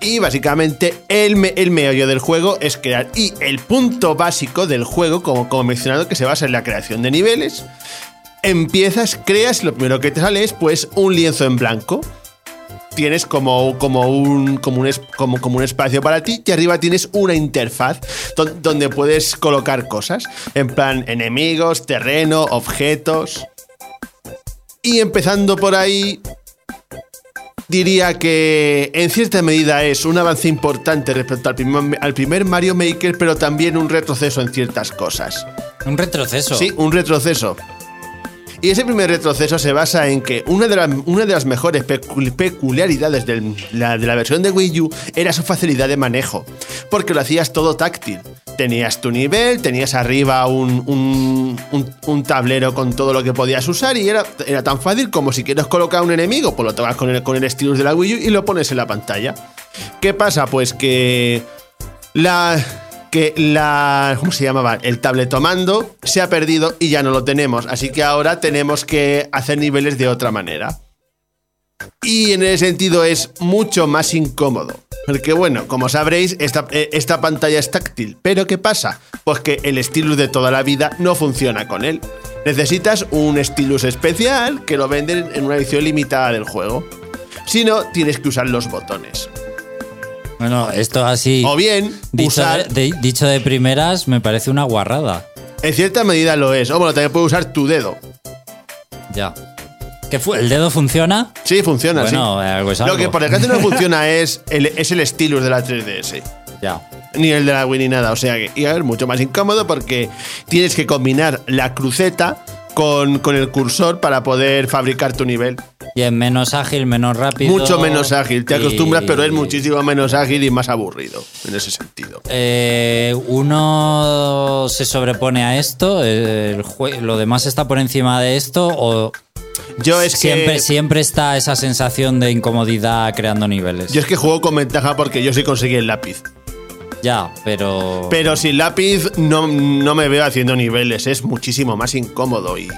Speaker 4: Y básicamente el, el meollo del juego es crear. Y el punto básico del juego, como, como mencionado, que se basa en la creación de niveles. Empiezas, creas, y lo primero que te sale es pues un lienzo en blanco. Tienes como, como, un, como, un, como, como un espacio para ti y arriba tienes una interfaz don- donde puedes colocar cosas. En plan, enemigos, terreno, objetos. Y empezando por ahí, diría que en cierta medida es un avance importante respecto al primer, al primer Mario Maker, pero también un retroceso en ciertas cosas.
Speaker 1: Un retroceso.
Speaker 4: Sí, un retroceso. Y ese primer retroceso se basa en que una de, las- una de las mejores pecu- peculiaridades del- la- de la versión de Wii U era su facilidad de manejo, porque lo hacías todo táctil. Tenías tu nivel, tenías arriba un, un- un- tablero con todo lo que podías usar y era, era tan fácil como si quieres colocar un enemigo, pues lo tocas con el, con el de la Wii U y lo pones en la pantalla. ¿Qué pasa? Pues que la que la ¿cómo se llamaba? El tabletomando se ha perdido y ya no lo tenemos, así que ahora tenemos que hacer niveles de otra manera. Y en ese sentido es mucho más incómodo. Porque bueno, como sabréis, esta, eh, esta pantalla es táctil. Pero ¿qué pasa? Pues que el stylus de toda la vida no funciona con él. Necesitas un stylus especial que lo venden en una edición limitada del juego. Si no, tienes que usar los botones.
Speaker 1: Bueno, esto así.
Speaker 4: O bien,
Speaker 1: Dicho
Speaker 4: usar...
Speaker 1: de, de- dicho de primeras, me parece una guarrada.
Speaker 4: En cierta medida lo es. O bueno, también puedes usar tu dedo.
Speaker 1: Ya. ¿Qué fue? ¿El dedo funciona?
Speaker 4: Sí, funciona,
Speaker 1: Bueno,
Speaker 4: sí.
Speaker 1: eh, algo
Speaker 4: Lo que por desgracia no *laughs* funciona es el, es el stylus de la 3DS.
Speaker 1: Ya.
Speaker 4: Ni el de la Wii ni nada. O sea que, y a ver, mucho más incómodo porque tienes que combinar la cruceta con, con el cursor para poder fabricar tu nivel.
Speaker 1: Y es menos ágil, menos rápido.
Speaker 4: Mucho menos ágil. Te
Speaker 1: y-
Speaker 4: acostumbras, pero es muchísimo menos ágil y más aburrido en ese sentido.
Speaker 1: Eh, uno se sobrepone a esto, el lo demás está por encima de esto, o
Speaker 4: Yo es
Speaker 1: siempre,
Speaker 4: que.
Speaker 1: siempre está esa sensación de incomodidad creando niveles.
Speaker 4: Yo es que juego con ventaja porque yo sí conseguí el lápiz.
Speaker 1: Ya, pero.
Speaker 4: Pero sin lápiz no, no me veo haciendo niveles. Es muchísimo más incómodo y.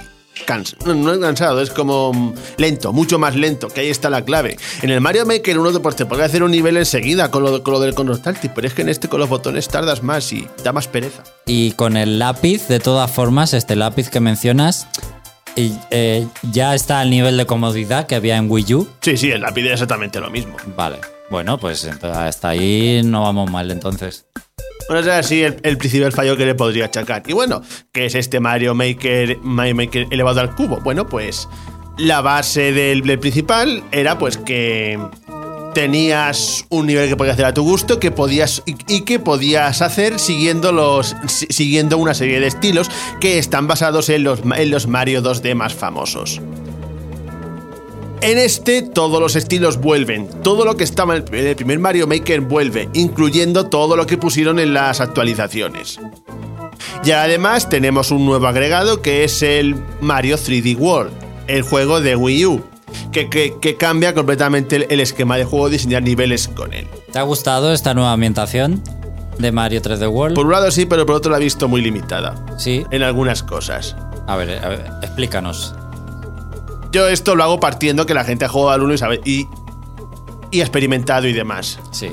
Speaker 4: no, es cansado, es como mm, lento, mucho más lento, que ahí está la clave. En el Mario Maker uno pues, te puede hacer un nivel enseguida con lo, con lo del control táctil, pero es que en este con los botones tardas más y da más pereza.
Speaker 1: Y con el lápiz, de todas formas, este lápiz que mencionas, y, eh, ya está al nivel de comodidad que había en Wii U.
Speaker 4: Sí, sí, el lápiz es exactamente lo mismo.
Speaker 1: Vale. Bueno, pues hasta ahí no vamos mal entonces.
Speaker 4: Bueno, es así el, principal fallo que le podría achacar. Y bueno, ¿qué es este Mario Maker, Mario Maker elevado al cubo? Bueno, pues la base del, principal era pues que tenías un nivel que podías hacer a tu gusto que podías, y, que podías hacer siguiendo, los, si- siguiendo una serie de estilos que están basados en los, en los Mario 2D más famosos. En este todos los estilos vuelven, todo lo que estaba en el- primer Mario Maker vuelve, incluyendo todo lo que pusieron en las actualizaciones. Y además tenemos un nuevo agregado que es el Mario 3D World, el juego de Wii U, que, que- que cambia completamente el, el esquema de juego, diseñar niveles con él.
Speaker 1: ¿Te ha gustado esta nueva ambientación de Mario 3D World?
Speaker 4: Por un lado sí, pero por otro la he visto muy limitada
Speaker 1: Sí.
Speaker 4: en algunas cosas.
Speaker 1: A ver, a ver, explícanos.
Speaker 4: Yo esto lo hago partiendo que la gente ha jugado al 1 y sabe y, y experimentado y demás.
Speaker 1: Sí.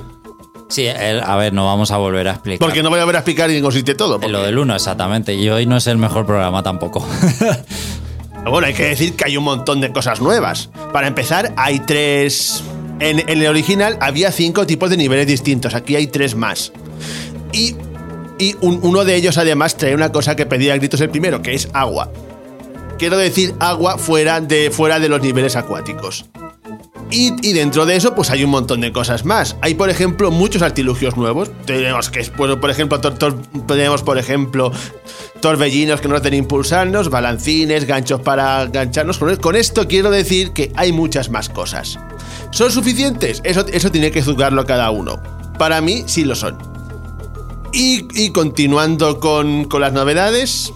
Speaker 1: Sí, el- a ver, no vamos a volver a explicar.
Speaker 4: Porque no voy a ver a explicar qué consiste todo. Porque-
Speaker 1: lo del 1, exactamente. Y hoy no es el mejor programa tampoco. *laughs*
Speaker 4: Bueno, hay que decir que hay un montón de cosas nuevas. Para empezar, hay tres. En, en el original había cinco tipos de niveles distintos. Aquí hay tres más. Y, y un- uno de ellos, además, trae una cosa que pedía a gritos el primero, que es agua. Quiero decir, agua fuera de, fuera de los niveles acuáticos. Y, y dentro de eso, pues hay un montón de cosas más. Hay, por ejemplo, muchos artilugios nuevos. Tenemos que, pues, por ejemplo, tenemos, por ejemplo, torbellinos que nos hacen impulsarnos, balancines, ganchos para gancharnos. Con, con esto quiero decir que hay muchas más cosas. ¿Son suficientes? Eso, eso tiene que juzgarlo cada uno. Para mí, sí lo son. Y, y continuando con, con las novedades,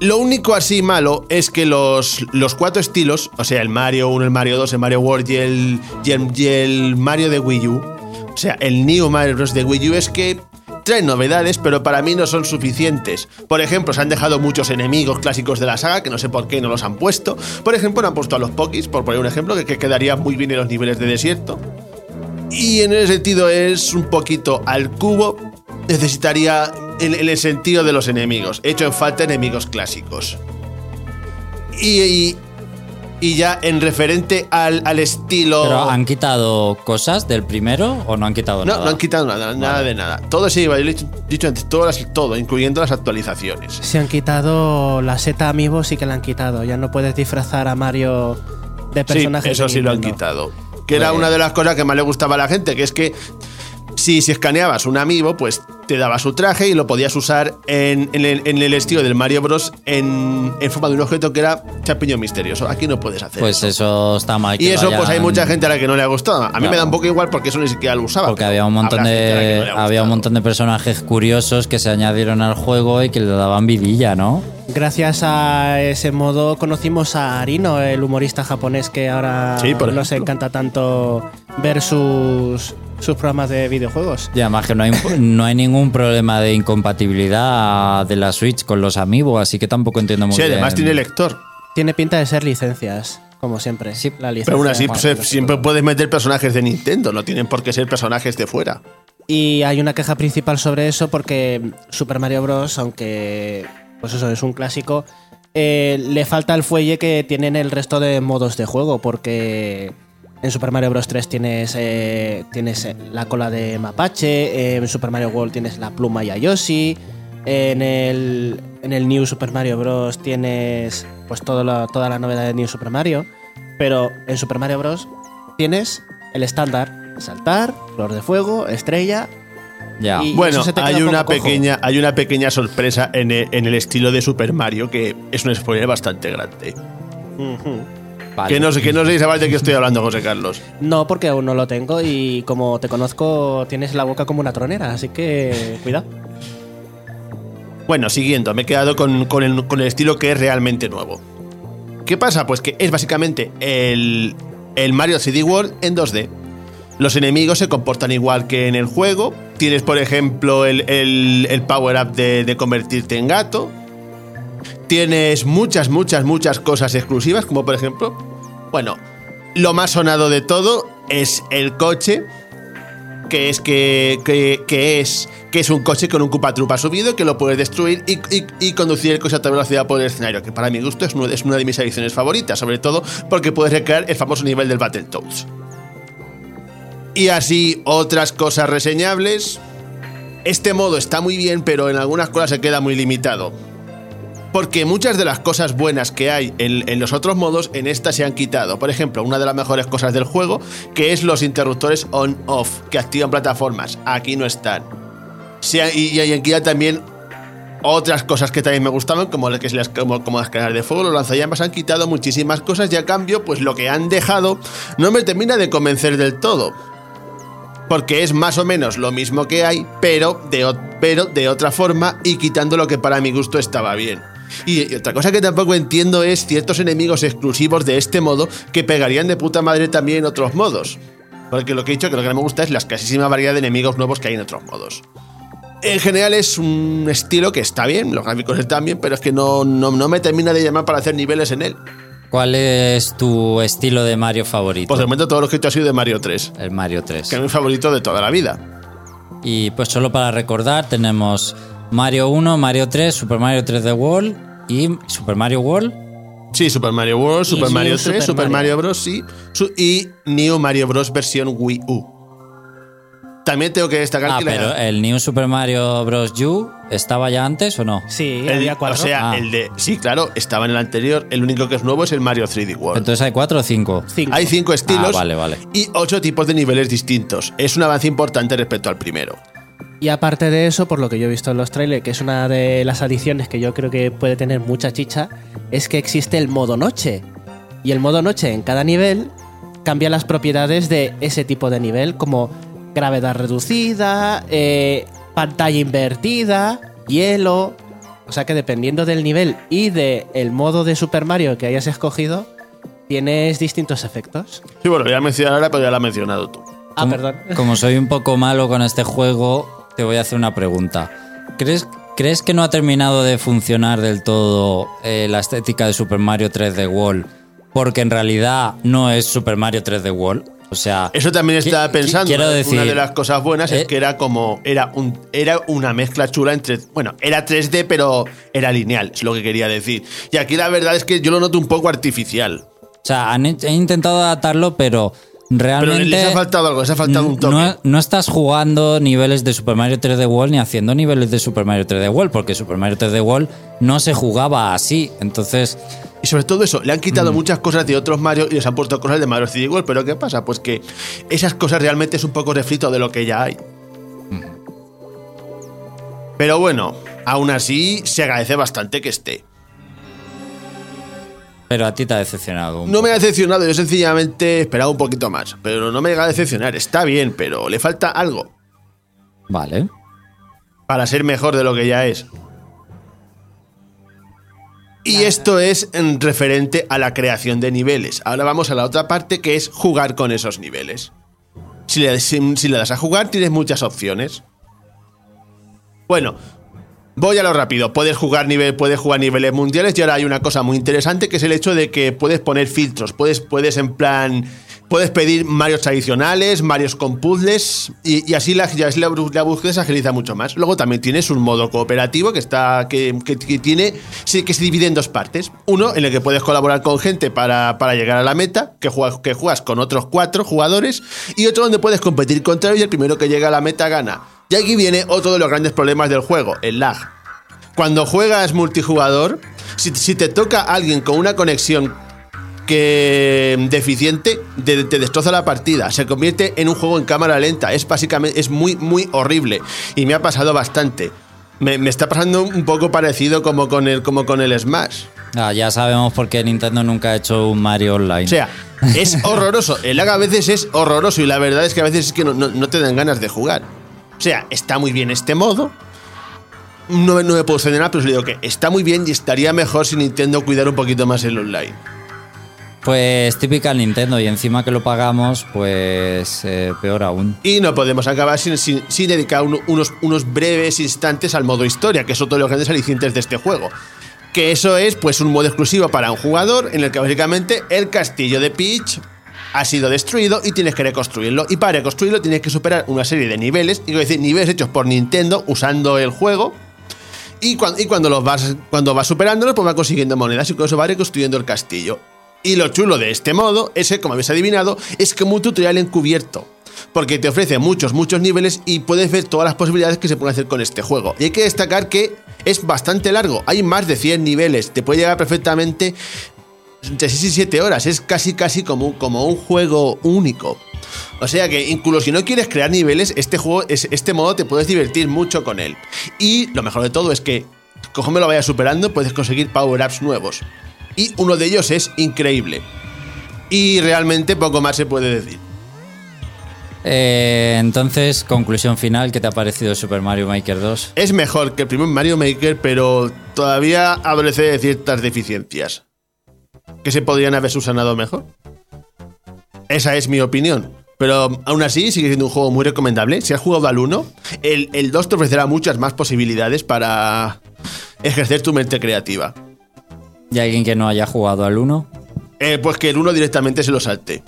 Speaker 4: lo único así malo es que los, los cuatro estilos, o sea, el Mario 1, el Mario 2, el Mario World y el, y el, Mario de Wii U, o sea, el New Mario Bros. de Wii U es que traen novedades, pero para mí no son suficientes. Por ejemplo, se han dejado muchos enemigos clásicos de la saga, que no sé por qué no los han puesto. Por ejemplo, no han puesto a los Pokis, por poner un ejemplo, que, que quedaría muy bien en los niveles de desierto. Y en ese sentido es un poquito al cubo. Necesitaría en, en el sentido de los enemigos. He hecho en falta enemigos clásicos. Y, y, y ya en referente al, al estilo.
Speaker 1: ¿Pero han quitado cosas del primero o no han quitado
Speaker 4: no,
Speaker 1: nada?
Speaker 4: no han quitado nada, nada de nada. Todo se iba, yo lo he dicho, dicho antes, todo, todo, incluyendo las actualizaciones.
Speaker 2: Se han quitado la seta amiibo, sí que la han quitado. Ya no puedes disfrazar a Mario de
Speaker 4: Sí,
Speaker 2: personajes.
Speaker 4: eso sí lo han quitado. Que era
Speaker 1: Pues-
Speaker 4: una de las cosas que más le gustaba a la gente, que es que si, si escaneabas un amiibo, pues te daba su traje y lo podías usar en, en el, en el estilo del Mario Bros. En, en forma de un objeto que era champiñón misterioso. Aquí no puedes hacer
Speaker 1: Pues
Speaker 4: eso.
Speaker 1: eso está mal.
Speaker 4: Y
Speaker 1: que
Speaker 4: eso, pues hay mucha gente a la que no le ha gustado. A mí
Speaker 1: Claro.
Speaker 4: me da un poco igual porque eso ni siquiera lo usaba.
Speaker 1: Porque había un montón
Speaker 4: no
Speaker 1: de había un montón de personajes curiosos que se añadieron al juego y que le daban vidilla, ¿no?
Speaker 2: Gracias a ese modo conocimos a Arino, el humorista japonés que ahora
Speaker 4: Sí,
Speaker 2: nos encanta tanto ver sus, sus programas de videojuegos.
Speaker 1: Y además que no hay, no hay ningún problema de incompatibilidad de la Switch con los amigos, así que tampoco entiendo muy
Speaker 4: Sí,
Speaker 1: bien.
Speaker 4: además tiene lector.
Speaker 2: Tiene pinta de ser licencias, como siempre.
Speaker 1: Sí,
Speaker 2: la licencia.
Speaker 4: Pero aún así,
Speaker 2: Bueno,
Speaker 4: pues,
Speaker 2: sé.
Speaker 4: siempre puedes meter personajes de Nintendo. No tienen por qué ser personajes de fuera.
Speaker 2: Y hay una queja principal sobre eso porque Super Mario Bros., aunque pues eso es un clásico, eh, le falta el fuelle que tienen el resto de modos de juego porque en Super Mario Bros. 3 tienes, eh, tienes eh, la cola de mapache, eh, en Super Mario World tienes la pluma y a Yoshi, en el, en el New Super Mario Bros. tienes pues todo toda la novedad de New Super Mario, pero en Super Mario Bros. tienes el estándar, saltar, flor de fuego, estrella
Speaker 1: Ya.
Speaker 2: y-
Speaker 4: Bueno, hay
Speaker 2: un
Speaker 4: una, pequeña, hay una pequeña sorpresa en el, en el estilo de Super Mario que es un spoiler bastante grande.
Speaker 1: Vale.
Speaker 4: Que no, sé- que no sé si sabes de qué estoy hablando, José Carlos.
Speaker 2: No, porque aún no lo tengo y como te conozco, tienes la boca como una tronera, así que cuidado.
Speaker 4: Bueno, siguiendo, me he quedado con, con el, con el estilo que es realmente nuevo. ¿Qué pasa? Pues que es básicamente el, el Mario 3D World en 2D. Los enemigos se comportan igual que en el juego. Tienes, por ejemplo, el, el- el power-up de, de convertirte en gato. Tienes muchas, muchas, muchas cosas exclusivas, como por ejemplo, bueno, lo más sonado de todo es el coche, que es que, que, es que es un coche con un Trupa subido que lo puedes destruir y, conducir el coche a toda velocidad por el escenario, que para mi gusto es, uno- es una de mis ediciones favoritas, sobre todo porque puedes recrear el famoso nivel del Battletoads. Y así otras cosas reseñables. Este modo está muy bien, pero en algunas cosas se queda muy limitado. Porque muchas de las cosas buenas que hay en, los otros modos, en esta se han quitado. Por ejemplo, una de las mejores cosas del juego, que es los interruptores on-off, que activan plataformas. Aquí no están. Y, y aquí ya también otras cosas que también me gustaban, como, las- como, las cadenas de fuego, los lanzallamas han quitado muchísimas cosas y a cambio, pues lo que han dejado no me termina de convencer del todo. Porque es más o menos lo mismo que hay, pero pero de otra forma y quitando lo que para mi gusto estaba bien. Y, y otra cosa que tampoco entiendo es ciertos enemigos exclusivos de este modo que pegarían de puta madre también en otros modos. Porque lo que he dicho, que lo que no me gusta es la escasísima variedad de enemigos nuevos que hay en otros modos. En general es un estilo que está bien, los gráficos están bien, pero es que no, no, no me termina de llamar para hacer niveles en él.
Speaker 1: ¿Cuál es tu estilo de Mario favorito?
Speaker 4: Pues de momento todo lo que he hecho ha sido de Mario 3,
Speaker 1: el Mario 3.
Speaker 4: que es mi favorito de toda la vida.
Speaker 1: Y pues solo para recordar, tenemos Mario 1, Mario 3, Super Mario 3D World y Super Mario World.
Speaker 4: Sí, Super Mario World, Super
Speaker 2: New
Speaker 4: Mario 3,
Speaker 2: Super
Speaker 4: Super,
Speaker 2: Mario.
Speaker 4: Mario Bros. Sí, y New Mario Bros. versión Wii U. También tengo que destacar
Speaker 1: Ah,
Speaker 4: que la-
Speaker 1: pero el New Super Mario Bros. U estaba ya antes o no?
Speaker 2: Sí,
Speaker 4: el-
Speaker 2: había
Speaker 4: o
Speaker 2: cuatro.
Speaker 4: sea,
Speaker 1: Ah.
Speaker 4: el de. Sí, claro, estaba en el anterior. El único que es nuevo es el Mario 3D World.
Speaker 1: Entonces hay cuatro o cinco.
Speaker 2: Cinco.
Speaker 4: Hay cinco estilos
Speaker 1: Ah, vale, vale.
Speaker 4: y ocho tipos de niveles distintos. Es un avance importante respecto al primero.
Speaker 2: Y aparte de eso, por lo que yo he visto en los trailers, que es una de las adiciones que yo creo que puede tener mucha chicha, es que existe el modo noche. Y el modo noche en cada nivel cambia las propiedades de ese tipo de nivel, como gravedad reducida, eh, pantalla invertida, hielo. O sea que dependiendo del nivel y del modo de Super Mario que hayas escogido, tienes distintos efectos.
Speaker 4: Sí, bueno, lo voy a mencionar ahora, pero ya lo has mencionado tú.
Speaker 2: Ah,
Speaker 1: Como-
Speaker 2: perdón.
Speaker 1: Como soy un poco malo con este juego, te voy a hacer una pregunta. ¿Crees, ¿crees que no ha terminado de funcionar del todo eh, la estética de Super Mario 3D World? Porque en realidad no es Super Mario 3D World. O sea,
Speaker 4: Eso también estaba pensando.
Speaker 1: Quiero
Speaker 4: Una
Speaker 1: decir,
Speaker 4: de las cosas buenas
Speaker 1: eh,
Speaker 4: es que era como. Era, un, era una mezcla chula entre. Bueno, era 3D, pero era lineal, es lo que quería decir. Y aquí la verdad es que yo lo noto un poco artificial.
Speaker 1: o sea, han he intentado adaptarlo, pero
Speaker 4: Pero
Speaker 1: realmente
Speaker 4: les ha faltado algo, les ha faltado un toque.
Speaker 1: no, no estás jugando niveles de Super Mario 3D World ni haciendo niveles de Super Mario 3D World, porque Super Mario 3D World no se jugaba así. Entonces,
Speaker 4: Y sobre todo eso, le han quitado
Speaker 1: Mm.
Speaker 4: muchas cosas de otros Mario y les han puesto cosas de Mario 3D World. Pero ¿qué pasa? Pues que esas cosas realmente es un poco refrito de lo que ya hay. Pero bueno, aún así se agradece bastante que esté.
Speaker 1: Pero a ti te ha decepcionado. un
Speaker 4: No me ha decepcionado, yo sencillamente esperaba un poquito más. Pero no me llega a decepcionar, está bien, pero le falta algo
Speaker 1: Vale.
Speaker 4: para ser mejor de lo que ya es. Y esto es en referente a la creación de niveles. Ahora vamos a la otra parte que es jugar con esos niveles. Si le, si- si le das a jugar tienes muchas opciones. Bueno, voy a lo rápido. Puedes jugar, nivel, puedes jugar niveles mundiales y ahora hay una cosa muy interesante que es el hecho de que puedes poner filtros. Puedes, puedes en plan... Puedes pedir Marios tradicionales, Marios con puzzles y, así, la, búsqueda se agiliza mucho más. Luego también tienes un modo cooperativo que está que, que- que tiene que se divide en dos partes. Uno en el que puedes colaborar con gente para, para llegar a la meta, que juegas, que juegas con otros cuatro jugadores, y otro donde puedes competir contra ellos y el primero que llega a la meta gana. Y aquí viene otro de los grandes problemas del juego, el lag. Cuando juegas multijugador, si, si te toca alguien con una conexión que deficiente, te, te destroza la partida. Se convierte en un juego en cámara lenta. Es básicamente, es muy, muy horrible. Y me ha pasado bastante. Me, me está pasando un poco parecido como con el, como con el Smash.
Speaker 1: Ah, ya sabemos por qué Nintendo nunca ha hecho un Mario Online.
Speaker 4: O sea, es horroroso. El lag a veces es horroroso y la verdad es que a veces es que no, no- no te dan ganas de jugar. O sea, está muy bien este modo. No, me- no me puedo nada, pero os digo que está muy bien y estaría mejor si Nintendo cuidara un poquito más el online.
Speaker 1: Pues típica Nintendo y encima que lo pagamos, pues eh, peor aún.
Speaker 4: Y no podemos acabar sin, sin- sin dedicar un- unos, unos breves instantes al modo historia, que es otro de los grandes alicientes de este juego. Que eso es pues un modo exclusivo para un jugador en el que básicamente el castillo de Peach ha sido destruido y tienes que reconstruirlo. Y para reconstruirlo tienes que superar una serie de niveles, y decir, niveles hechos por Nintendo usando el juego. Y cuando, los vas, cuando vas superándolos, pues vas consiguiendo monedas y con eso vas reconstruyendo el castillo. Y lo chulo de este modo es que, como habéis adivinado, es como un tutorial encubierto. porque te ofrece muchos, muchos niveles y puedes ver todas las posibilidades que se pueden hacer con este juego. Y hay que destacar que es bastante largo, hay más de 100 niveles, te puede llegar perfectamente entre 6 y 7 horas, es casi casi como, como un juego único. O sea que incluso si no quieres crear niveles, este juego, es, este modo te puedes divertir mucho con él. Y lo mejor de todo es que, conforme lo vayas superando, puedes conseguir power-ups nuevos. Y uno de ellos es increíble. Y realmente poco más se puede decir.
Speaker 1: Eh, entonces, conclusión final, ¿qué te ha parecido Super Mario Maker 2?
Speaker 4: Es mejor que el primer Mario Maker, pero todavía adolece de ciertas deficiencias. Que se podrían haber subsanado mejor. Esa es mi opinión. Pero aún así sigue siendo un juego muy recomendable. Si has jugado al 1, el, el 2 te ofrecerá muchas más posibilidades para ejercer tu mente creativa.
Speaker 1: ¿Y alguien que no haya jugado al 1?
Speaker 4: Eh, pues que el 1 directamente se lo salte.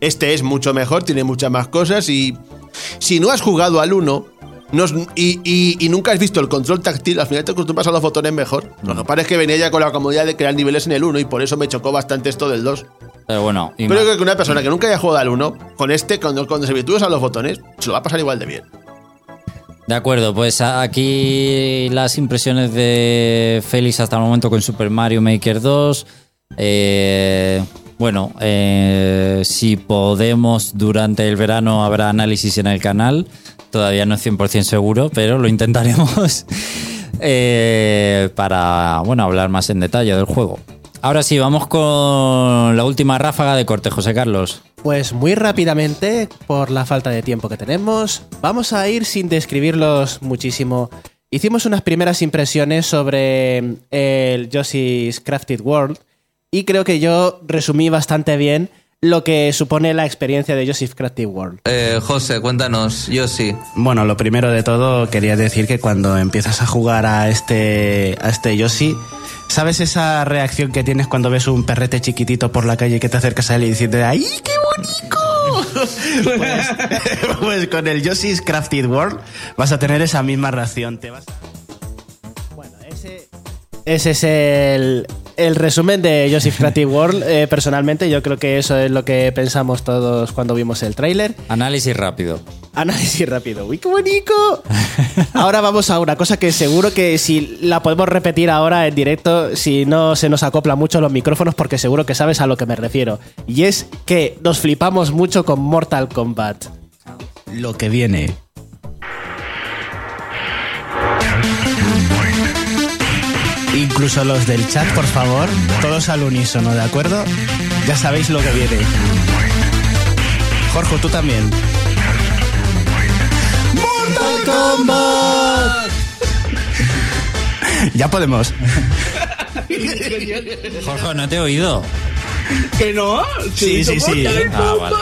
Speaker 4: Este es mucho mejor, tiene muchas más cosas y si no has jugado al 1 no es- y, y- y nunca has visto el control táctil, al final te acostumbras a los botones mejor. Lo que pasa es que venía ya con la comodidad de crear niveles en el 1 y por eso me chocó bastante esto del 2.
Speaker 1: Pero bueno, y
Speaker 4: Pero
Speaker 1: más.
Speaker 4: creo que una persona que nunca haya jugado al 1, con este, cuando, cuando se habitúes a los botones, se lo va a pasar igual de bien.
Speaker 1: De acuerdo, pues a- aquí las impresiones de Félix hasta el momento con Super Mario Maker 2. Eh, bueno, eh, si podemos durante el verano habrá análisis en el canal. Todavía no es 100% seguro, pero lo intentaremos *laughs* eh, para bueno, hablar más en detalle del juego. Ahora sí, vamos con la última ráfaga de corte, José Carlos.
Speaker 2: Pues muy rápidamente, por la falta de tiempo que tenemos, vamos a ir sin describirlos muchísimo. Hicimos unas primeras impresiones sobre el Yoshi's Crafted World y creo que yo resumí bastante bien lo que supone la experiencia de Yoshi's Crafted World.
Speaker 5: Eh, José, cuéntanos, yo sí.
Speaker 10: Bueno, lo primero de todo quería decir que cuando empiezas a jugar a este, a este Yoshi, ¿sabes esa reacción que tienes cuando ves un perrete chiquitito por la calle que te acercas a él y dices, ¡ay, qué bonito! *laughs* pues, *laughs* pues con el Yoshi's Crafted World vas a tener esa misma reacción. Te vas
Speaker 2: Ese es el, el resumen de Yoshi's Crafted World. Eh, personalmente, yo creo que eso es lo que pensamos todos cuando vimos el tráiler.
Speaker 1: Análisis rápido.
Speaker 2: Análisis rápido. ¡Uy, qué bonito! Ahora vamos a una cosa que seguro que si la podemos repetir ahora en directo, si no se nos acopla mucho los micrófonos, porque seguro que sabes a lo que me refiero. Y es que nos flipamos mucho con Mortal Kombat.
Speaker 10: lo que viene. Incluso los del chat, por favor, todos al unísono, ¿de acuerdo? Ya sabéis lo que viene. Jorge, tú también. ¡Mortal Kombat! ya podemos.
Speaker 1: Jorge, no te he oído.
Speaker 9: ¿Que no?
Speaker 10: Sí, sí, sí.
Speaker 1: Ah, vale.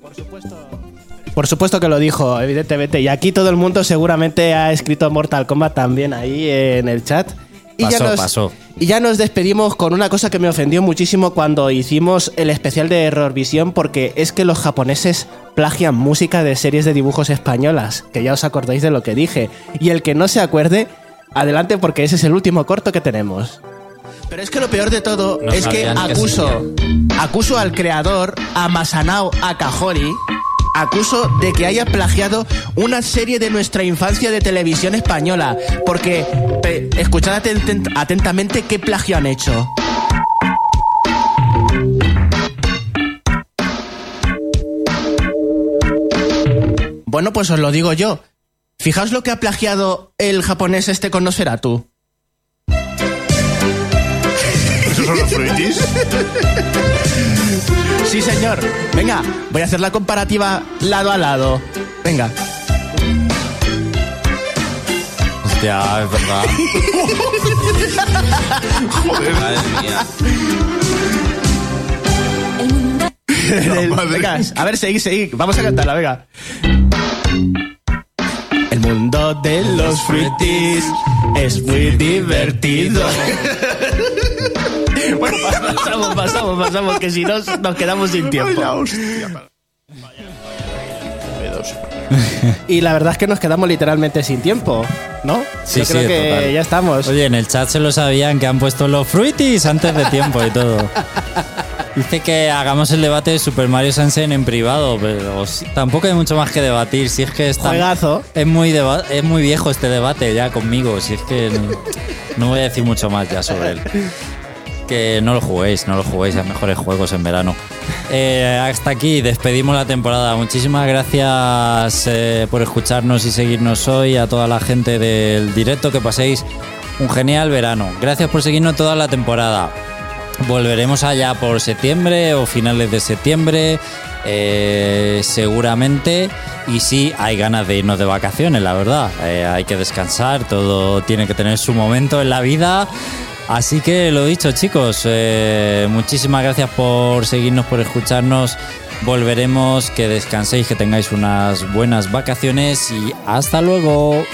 Speaker 2: Por supuesto que lo dijo, evidentemente. Y aquí todo el mundo seguramente ha escrito Mortal Kombat también ahí en el chat. Y
Speaker 1: Pasó,
Speaker 2: nos,
Speaker 1: pasó.
Speaker 2: Y ya nos despedimos con una cosa que me ofendió muchísimo cuando hicimos el especial de Error Visión, porque es que los japoneses plagian música de series de dibujos españolas, que ya os acordáis de lo que dije. Y el que no se acuerde, adelante porque ese es el último corto que tenemos.
Speaker 10: Pero es que lo peor de todo
Speaker 1: No
Speaker 10: es que
Speaker 1: sabían que
Speaker 10: acuso, acuso al creador, a Masanao Akahori, acuso de que haya plagiado una serie de nuestra infancia de televisión española. Porque, escuchad atent- atentamente qué plagio han hecho. Bueno, pues os lo digo yo. Fijaos lo que ha plagiado el japonés este con Nosferatu.
Speaker 4: ¿Esos son los fruitis? *laughs*
Speaker 10: Sí, señor. Venga, voy a hacer la comparativa lado a lado. Venga.
Speaker 1: Hostia, es verdad. *laughs*
Speaker 5: Madre mía.
Speaker 10: venga, a ver, seguid, seguid. Vamos a cantarla, venga. El mundo de los fruitis es muy divertido. *laughs* bueno, pasamos, pasamos, pasamos, que si no nos quedamos sin tiempo.
Speaker 2: Y la verdad es que nos quedamos literalmente sin tiempo, ¿no?
Speaker 1: Sí,
Speaker 2: Yo creo
Speaker 1: sí,
Speaker 2: que
Speaker 1: total.
Speaker 2: ya estamos.
Speaker 1: Oye, en el chat se lo sabían que han puesto los fruitis antes de tiempo y todo. *laughs* Dice que hagamos el debate de Super Mario Sunshine en privado, pero tampoco hay mucho más que debatir. Si es que está,
Speaker 2: Juegazo.
Speaker 1: es muy deba- es muy viejo este debate ya conmigo. Si es que no, no voy a decir mucho más ya sobre él. *laughs* Que no lo juguéis, no lo juguéis, hay mejores juegos en verano. Eh, hasta aquí, despedimos la temporada. Muchísimas gracias eh, por escucharnos y seguirnos hoy, a toda la gente del directo, que paséis un genial verano. Gracias por seguirnos toda la temporada. Volveremos allá por septiembre o finales de septiembre, eh, seguramente. Y sí, hay ganas de irnos de vacaciones, la verdad. Hay que descansar, todo tiene que tener su momento en la vida. Así que lo dicho, chicos, eh, muchísimas gracias por seguirnos, por escucharnos. Volveremos, que descanséis, que tengáis unas buenas vacaciones y hasta luego.